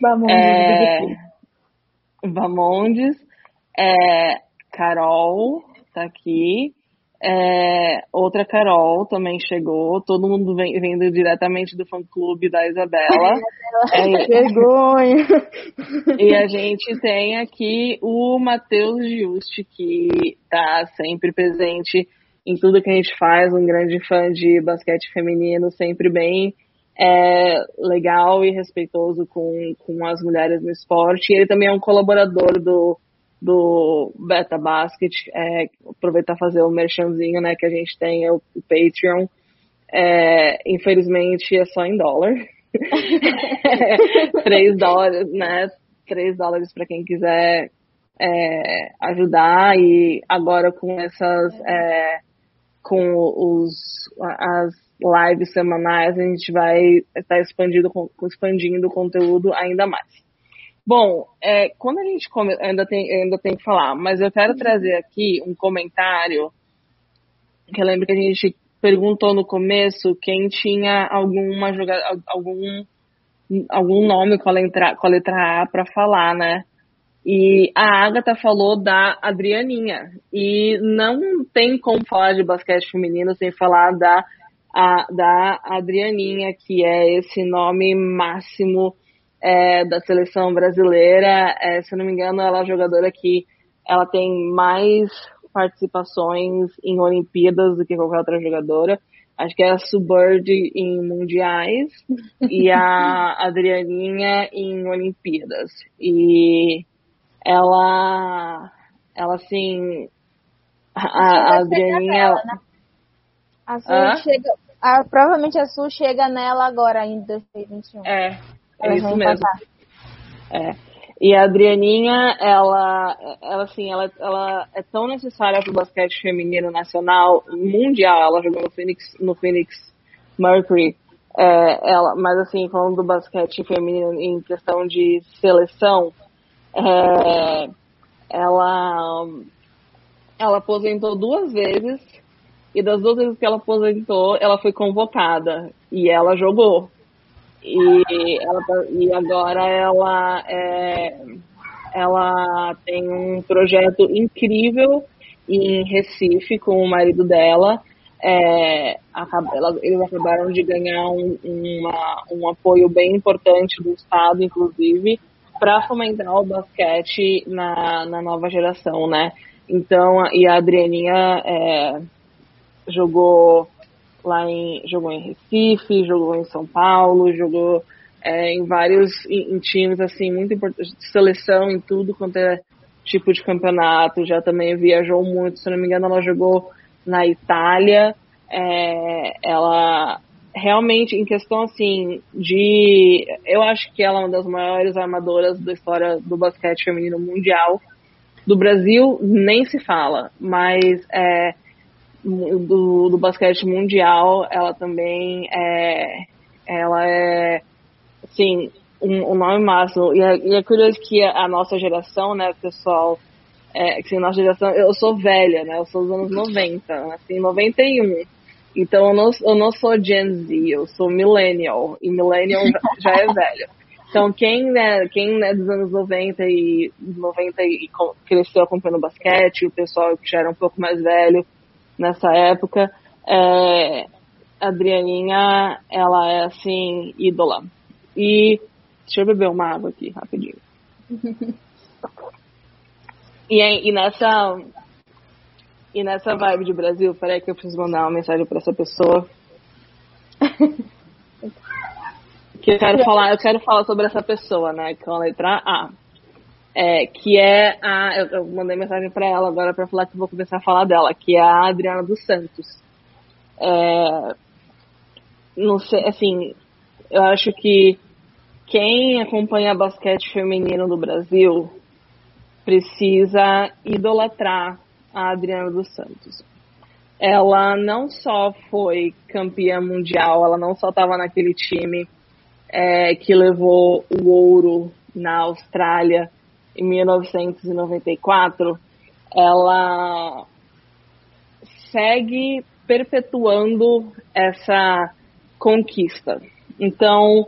Bamondes. É, Bamondes. É, Carol tá aqui. É, outra Carol também chegou, todo mundo vem, vindo diretamente do fã-clube da Isabela. [LAUGHS] é, vergonha! E a gente tem aqui o Matheus Juste, que tá sempre presente em tudo que a gente faz, um grande fã de basquete feminino, sempre bem é, legal e respeitoso com, com as mulheres no esporte. E ele também é um colaborador do, do Beta Basket. É, aproveitar fazer o merchanzinho né, que a gente tem, é o, o Patreon. É, infelizmente é só em dólar. [LAUGHS] 3 dólares, né? 3 dólares para quem quiser é, ajudar e agora com essas é, com os, as lives semanais, a gente vai estar expandindo, expandindo o conteúdo ainda mais. Bom, é, quando a gente come, ainda tem, ainda tem que falar, mas eu quero trazer aqui um comentário que eu lembro que a gente perguntou no começo quem tinha alguma jogada, algum algum nome com a letra, com a letra A para falar, né? E a Agatha falou da Adrianinha. E não tem como falar de basquete feminino sem falar da, a, da Adrianinha, que é esse nome máximo é, da seleção brasileira. É, se eu não me engano, ela é a jogadora que ela tem mais participações em Olimpíadas do que qualquer outra jogadora. Acho que é a Subird em mundiais [LAUGHS] e a Adrianinha em Olimpíadas. E ela, ela assim, a, a Adrianinha. Ela, né? A Sul chega, a, provavelmente a Sul chega nela agora em 2021. É, é isso mesmo. É. E a Adrianinha, ela, ela assim, ela, ela é tão necessária para o basquete feminino nacional, mundial. Ela jogou no Phoenix, no Phoenix Mercury. É, ela, mas assim, falando do basquete feminino em questão de seleção, é, ela, ela aposentou duas vezes e das duas vezes que ela aposentou, ela foi convocada e ela jogou. E, ela, tá, e agora ela, é, ela tem um projeto incrível em Recife com o marido dela. É, eles acabaram de ganhar um, uma, um apoio bem importante do Estado, inclusive, para fomentar o basquete na, na nova geração, né? Então, e a Adrianinha é, jogou lá em jogou em Recife, jogou em São Paulo, jogou é, em vários em, em, times assim muito importantes, seleção em tudo quanto é tipo de campeonato. Já também viajou muito, se não me engano, ela jogou na Itália. É, ela realmente, em questão assim de. Eu acho que ela é uma das maiores armadoras da história do basquete feminino mundial. Do Brasil, nem se fala, mas é, do, do basquete mundial, ela também é. Ela é. Assim, um, um nome máximo. E é, e é curioso que a, a, nossa geração, né, pessoal, é, assim, nossa geração, eu sou velha, né, eu sou dos anos 90, assim, 91. Então eu não, eu não sou Gen Z, eu sou Millennial, e Millennial já, é velho. Então quem, né, quem é dos anos 90 e 90 e cresceu acompanhando basquete, o pessoal que já era um pouco mais velho nessa época, é, a Adrianinha, ela é assim, ídola. E Deixa eu beber uma água aqui, rapidinho. [LAUGHS] e, e nessa. E nessa vibe de Brasil, peraí que eu preciso mandar uma mensagem para essa pessoa. [LAUGHS] que eu quero falar, eu quero falar sobre essa pessoa, né? Com a letra A. É, que é a. Eu, eu mandei mensagem para ela agora para falar que vou começar a falar dela, que é a Adriana dos Santos. É, não sei, assim, eu acho que quem acompanha basquete feminino do Brasil precisa idolatrar a Adriana dos Santos. Ela não só foi campeã mundial, ela não só estava naquele time é, que levou o ouro na Austrália em 1994, ela segue perpetuando essa conquista. Então,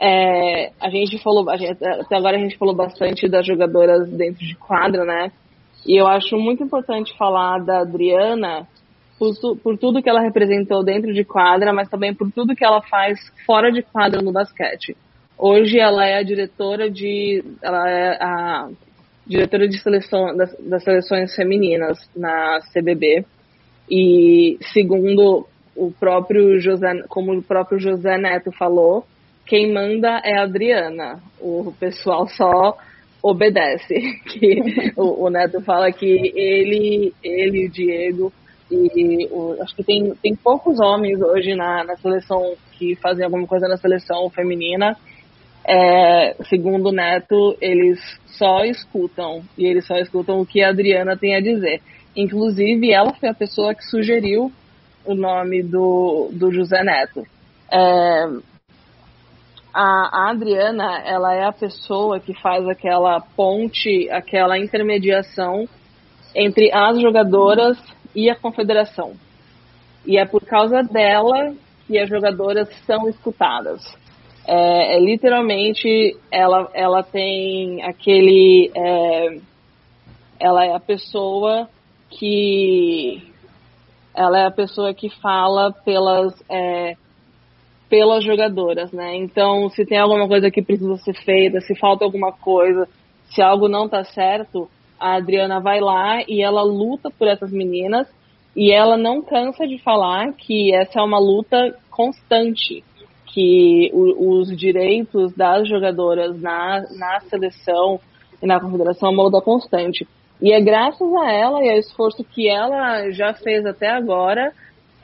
é, a gente falou, a gente, até agora a gente falou bastante das jogadoras dentro de quadra, né? E eu acho muito importante falar da Adriana por, por, tudo que ela representou dentro de quadra, mas também por tudo que ela faz fora de quadra no basquete. Hoje ela é a diretora de, ela é a diretora de seleção das, das seleções femininas na CBB. E segundo o próprio José, como o próprio José Neto falou, quem manda é a Adriana. O pessoal só obedece. [LAUGHS] Que o, o Neto fala que ele, ele, o Diego e o, acho que tem, tem poucos homens hoje na, na seleção que fazem alguma coisa na seleção feminina. É, segundo o Neto, eles só escutam e eles só escutam o que a Adriana tem a dizer. Inclusive, ela foi a pessoa que sugeriu o nome do, do José Neto. É, a, Adriana, ela é a pessoa que faz aquela ponte, aquela intermediação entre as jogadoras e a confederação. E é por causa dela que as jogadoras são escutadas. É, é literalmente, ela, ela tem aquele. É, ela é a pessoa que. Ela é a pessoa que fala pelas. É, pelas jogadoras, né? Então, se tem alguma coisa que precisa ser feita, se falta alguma coisa, se algo não tá certo, a Adriana vai lá e ela luta por essas meninas e ela não cansa de falar que essa é uma luta constante, que o, os direitos das jogadoras na, na seleção e na confederação é uma luta constante. E é graças a ela e ao esforço que ela já fez até agora,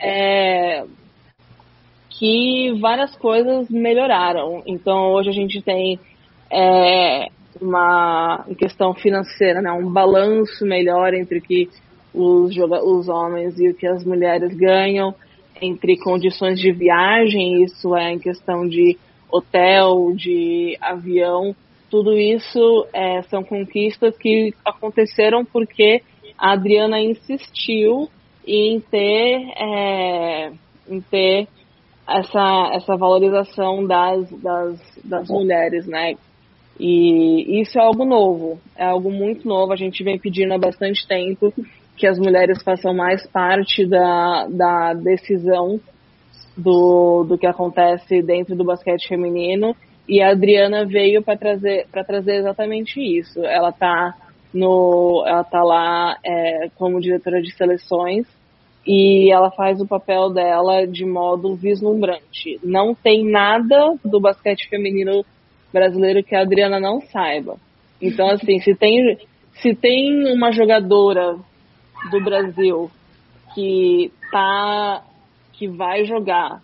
é, que várias coisas melhoraram. Então hoje a gente tem é, uma questão financeira, né, um balanço melhor entre que os, os homens e o que as mulheres ganham, entre condições de viagem, isso é em questão de hotel, de avião, tudo isso é, são conquistas que aconteceram porque a Adriana insistiu em ter, é, em ter essa, essa valorização das, das, das mulheres, né? E isso é algo novo, é algo muito novo. A gente vem pedindo há bastante tempo que as mulheres façam mais parte da, da decisão do, do que acontece dentro do basquete feminino. E a Adriana veio para trazer, trazer exatamente isso. Ela está no, ela tá lá é, como diretora de seleções e ela faz o papel dela de modo vislumbrante. Não tem nada do basquete feminino brasileiro que a Adriana não saiba. Então, assim, se tem, se tem uma jogadora do Brasil que tá que vai jogar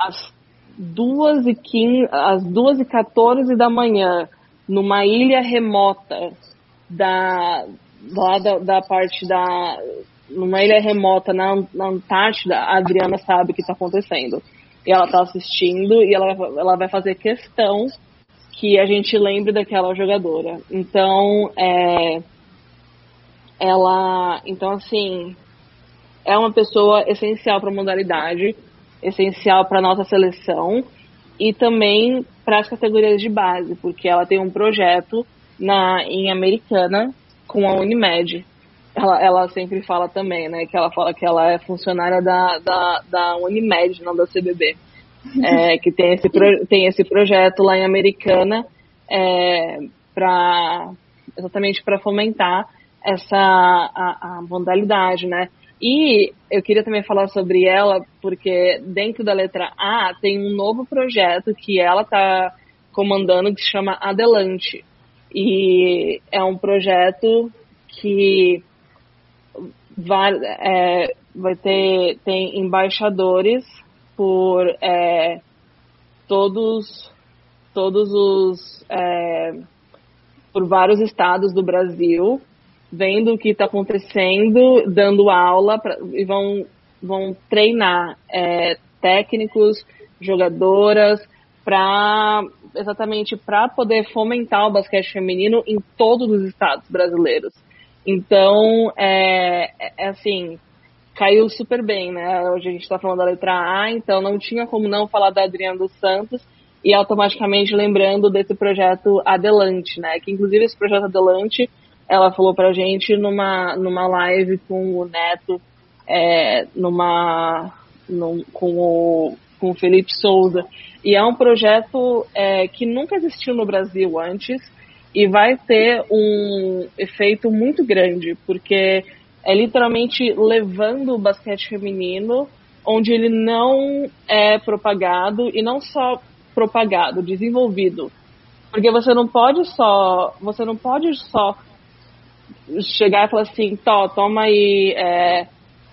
às duas e quinze, às duas e 14 da manhã numa ilha remota da lá da, da parte da numa ilha remota na, na Antártida, a Adriana sabe o que está acontecendo. E ela está assistindo e ela, ela vai fazer questão que a gente lembre daquela jogadora. Então, é, ela, então assim, é uma pessoa essencial para a modalidade, essencial para nossa seleção e também para as categorias de base, porque ela tem um projeto na em Americana com a Unimed. Ela, ela sempre fala também, né, que ela fala que ela é funcionária da, da, da Unimed, não da CBB. É, que tem esse, pro, tem esse projeto lá em Americana é, para exatamente para fomentar essa a, a modalidade, né? E eu queria também falar sobre ela, porque dentro da letra A tem um novo projeto que ela está comandando que se chama Adelante. E é um projeto que vai, é, vai ter tem embaixadores por é, todos todos os é, por vários estados do Brasil vendo o que está acontecendo, dando aula pra, e vão, vão treinar é, técnicos, jogadoras, para exatamente para poder fomentar o basquete feminino em todos os estados brasileiros. Então, é, é, é assim, caiu super bem, né? Hoje a gente está falando da letra A, então não tinha como não falar da Adriana dos Santos e automaticamente lembrando desse projeto Adelante, né? Que inclusive esse projeto Adelante ela falou pra gente numa, numa live com o Neto, é, numa, num, com, o, com o Felipe Souza. E é um projeto é, que nunca existiu no Brasil antes e vai ter um efeito muito grande, porque é literalmente levando o basquete feminino onde ele não é propagado e não só propagado, desenvolvido. Porque você não pode só, você não pode só chegar e falar assim, toma aí é,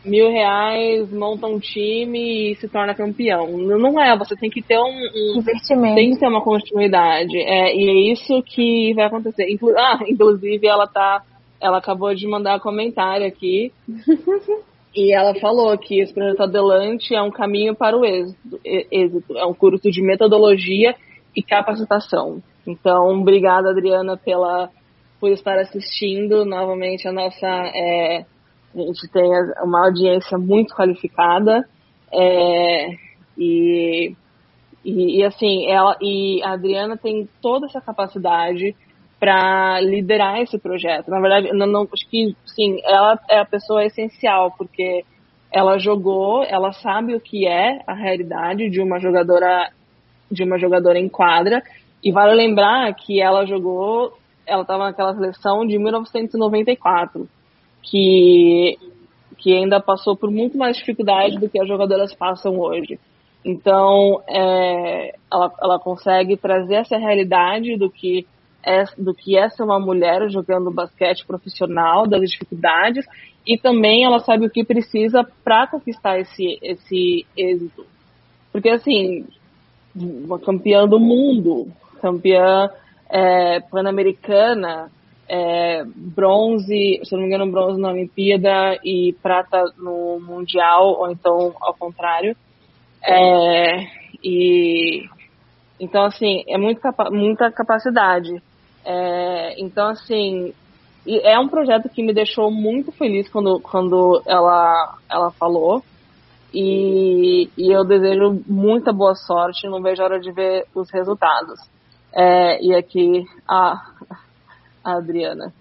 mil reais, monta um time e se torna campeão. Não é, você tem que ter um, um investimento. Tem que ter uma continuidade. É, e é isso que vai acontecer. Inclu [LAUGHS] ah, inclusive ela tá. Ela acabou de mandar um comentário aqui. [LAUGHS] e ela falou que esse projeto Adelante é um caminho para o êxito. êxito. É um curso de metodologia e capacitação. Então, obrigada, Adriana, pela por estar assistindo novamente a nossa. É, a gente tem uma audiência muito qualificada é, e, e, e, assim, ela e a Adriana tem toda essa capacidade para liderar esse projeto. Na verdade, não, não, acho que sim, ela é a pessoa essencial porque ela jogou, ela sabe o que é a realidade de uma jogadora de uma jogadora em quadra e vale lembrar que ela jogou ela estava naquela seleção de 1994, que, que ainda passou por muito mais dificuldade do que as jogadoras passam hoje. Então, é, ela, ela consegue trazer essa realidade do que é, do que é ser uma mulher jogando basquete profissional, das dificuldades, e também ela sabe o que precisa para conquistar esse, esse êxito. Porque, assim, uma campeã do mundo, campeã é, Pan-Americana, é, bronze, se não me engano, bronze na Olimpíada e prata no Mundial, ou então ao contrário. É, e então assim é muito muita capacidade. É, então assim é um projeto que me deixou muito feliz quando, quando ela ela falou e, e eu desejo muita boa sorte. Não vejo a hora de ver os resultados. É, e aqui a, a Adriana.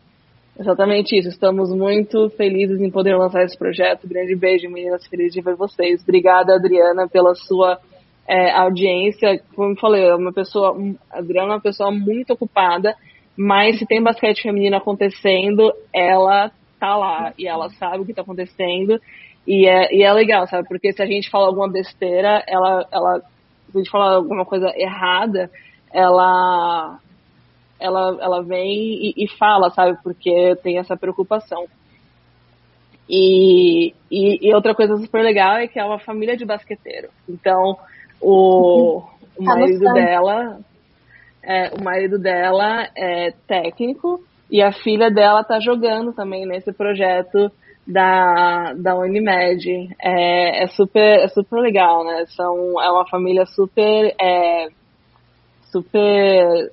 Exatamente isso. Estamos muito felizes em poder lançar esse projeto. Grande beijo, meninas. Feliz de ver vocês. Obrigada, Adriana, pela sua é, audiência. Como eu falei, é uma pessoa, a Adriana é uma pessoa muito ocupada, mas se tem basquete feminino acontecendo, ela tá lá e ela sabe o que está acontecendo. E é, e é legal, sabe? Porque se a gente fala alguma besteira, ela, ela, se a gente falar alguma coisa errada, ela, ela, ela vem e, e fala, sabe? Porque tem essa preocupação. E, e, e, outra coisa super legal é que é uma família de basqueteiro. Então, o, [LAUGHS] o tá marido dela, é, o marido dela é técnico e a filha dela tá jogando também nesse projeto da, da Unimed. É, é super, é super legal, né? São, é uma família super, é, super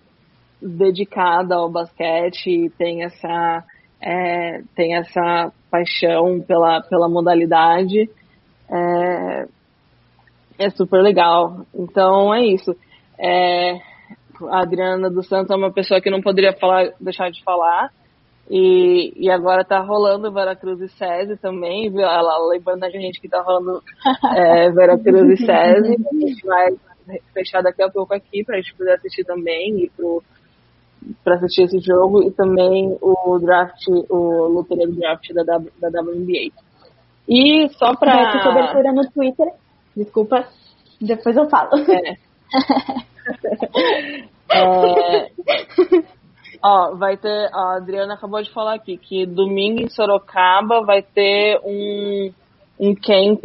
dedicada ao basquete e tem essa, é, tem essa paixão pela, pela modalidade. É, é super legal. Então é isso. É, a Adriana dos Santos é uma pessoa que não poderia falar, deixar de falar. E, e agora tá rolando Veracruz e SESI também, viu? Ela lembrando a gente que tá rolando é, Veracruz e SESI. [LAUGHS] A gente vai fechar daqui a pouco aqui pra gente poder assistir também e pro, pra assistir esse jogo e também o draft, o loteria do draft da, da WNBA. E só. Vai ter cobertura no Twitter. Desculpa, depois eu falo. É. [LAUGHS] é, ó, vai ter. A Adriana acabou de falar aqui que domingo em Sorocaba vai ter um, um camp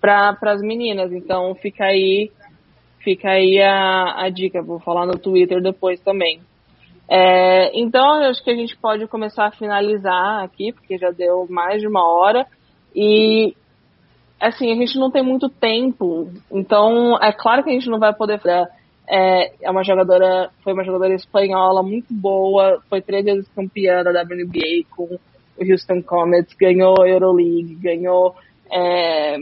para as meninas. Então fica aí, fica aí a, a dica. Vou falar no Twitter depois também. É, então acho que a gente pode começar a finalizar aqui, porque já deu mais de uma hora. E assim, a gente não tem muito tempo, então é claro que a gente não vai poder é, é uma jogadora, foi uma jogadora espanhola muito boa, foi três vezes campeã da WNBA com o Houston Comets, ganhou Euroleague, ganhou é,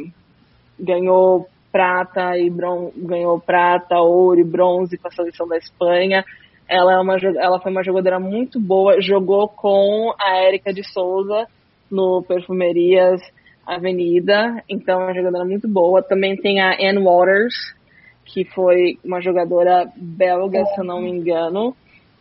ganhou prata e bron ganhou prata, ouro e bronze com a seleção da Espanha. Ela é uma ela foi uma jogadora muito boa, jogou com a Érica de Souza no Perfumerias Avenida, então é uma jogadora muito boa. Também tem a Ann Waters, que foi uma jogadora belga, se eu não me engano.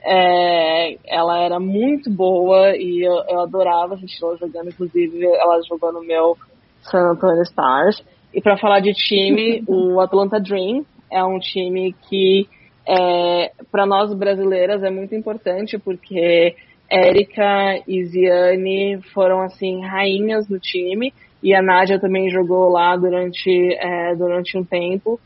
É, ela era muito boa e eu, eu adorava assistir ela jogando, inclusive ela jogou no meu San Antonio Stars. E para falar de time, [LAUGHS] o Atlanta Dream é um time que é, para nós brasileiras é muito importante porque Érica e Ziane foram assim rainhas no time e a Nádia também jogou lá durante, é, durante um tempo.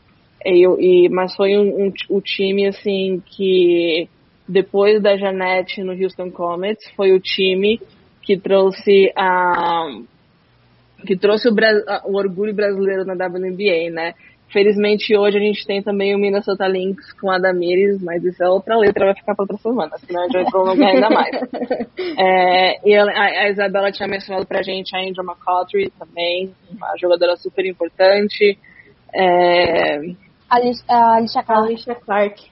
E, e, mas foi um, um, um, time assim que depois da Janete no Houston Comets foi o time que trouxe a que trouxe o, o orgulho brasileiro na WNBA, né? Felizmente hoje a gente tem também o Minnesota Lynx com a Damires, mas isso é outra letra, vai ficar para outra semana, senão a gente vai prolongar ainda mais. [LAUGHS] É, e a, a, Isabela tinha mencionado pra gente a Angel McCautry também, uma jogadora super importante. É, Alicia, Alicia Clark. Alicia Clark.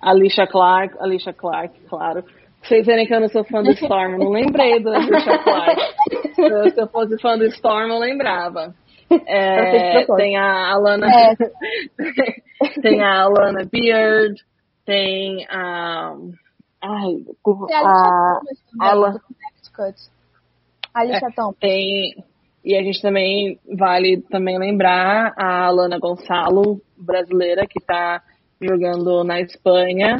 Alicia Clark, Alicia Clark, claro. Vocês verem que eu não sou fã do Storm, não lembrei do Alicia Clark. [LAUGHS] se eu fosse fã do Storm, eu lembrava. É, tem a Alana. É. [LAUGHS] tem a Alana Beard, tem a. Ai, a. Alana. Alicia é, Thompson. Tem. E a gente também vale também lembrar a Alana Gonçalo, brasileira, que está jogando na Espanha.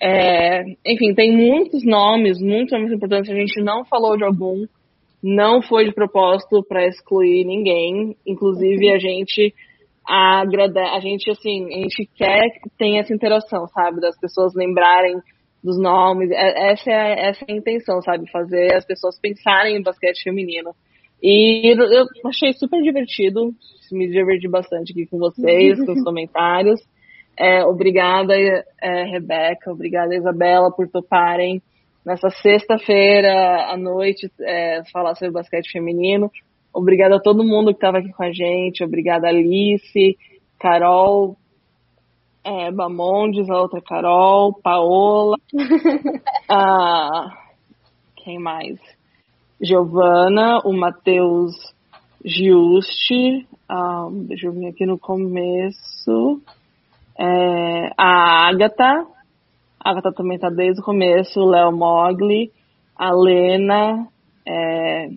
É, enfim, tem muitos nomes, muitos nomes importantes. A gente não falou de algum não foi de propósito para excluir ninguém. Inclusive, a gente agrada, a gente assim, a gente quer que tenha essa interação, sabe, das pessoas lembrarem dos nomes. É, essa é, essa é a intenção, sabe, fazer as pessoas pensarem em basquete feminino. E eu achei super divertido, me diverti bastante aqui com vocês, com os [LAUGHS] comentários. É, obrigada, é, Rebeca, obrigada, Isabela, por toparem nessa sexta-feira à noite é, falar sobre basquete feminino. Obrigada a todo mundo que estava aqui com a gente. Obrigada Alice, Carol, é, Bamondes, a outra Carol, Paola, [LAUGHS] ah, quem mais? Giovana, o Matheus Giusti, ah, deixa eu ver aqui no começo, é, a Agatha, a Agatha também tá desde o começo, o Léo Mogli, a Lena, é,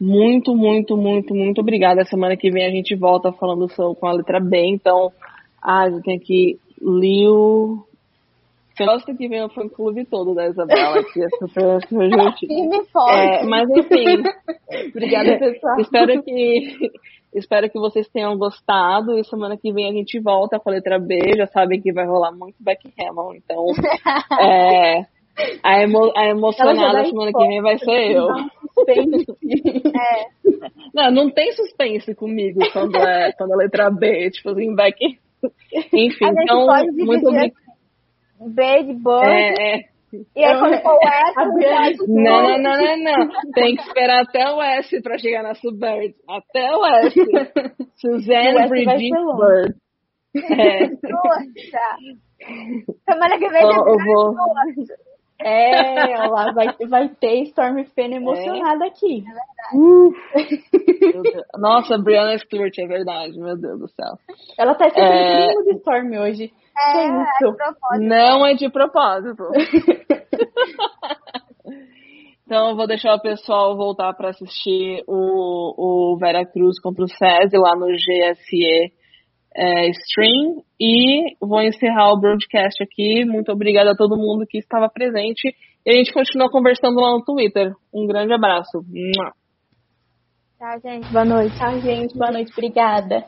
Muito, muito, muito, muito obrigada. Semana que vem a gente volta falando com a letra B. Então, ah, eu tenho aqui Liu. Gosto que vem o fã clube todo da Isabela aqui, é super, [LAUGHS] super divertido. É, mas enfim. [LAUGHS] Obrigada, pessoal. Espero que, espero que vocês tenham gostado. E semana que vem a gente volta com a letra B. Já sabem que vai rolar muito Beck Hammond. Então, [LAUGHS] é, a, emo, a emocionada semana que vem vai ser eu. [LAUGHS] é. Não, não tem suspense comigo quando é quando a letra B, tipo assim, Beck. Enfim, então, muito obrigada. B de Bird. É, é. E aí quando for o S, não, não, não, não, não. Tem que esperar até o S pra chegar na Subbird. Até o S. [LAUGHS] Suzanne Brigitte Bird. É. Poxa. Semana que vem eu vou. É, lá vai, vai ter Storm Fane emocionada é. aqui. É verdade. Nossa, Brianna Stewart, é verdade, meu Deus do céu. Ela tá sendo é... de Storm hoje. É, é de Não é de propósito. [LAUGHS] então eu vou deixar o pessoal voltar para assistir o, o Vera Cruz contra o SESI lá no GSE é, stream e vou encerrar o broadcast aqui. Muito obrigada a todo mundo que estava presente e a gente continua conversando lá no Twitter. Um grande abraço. Tchau, gente. Boa noite. Tchau, gente. Boa noite. Obrigada.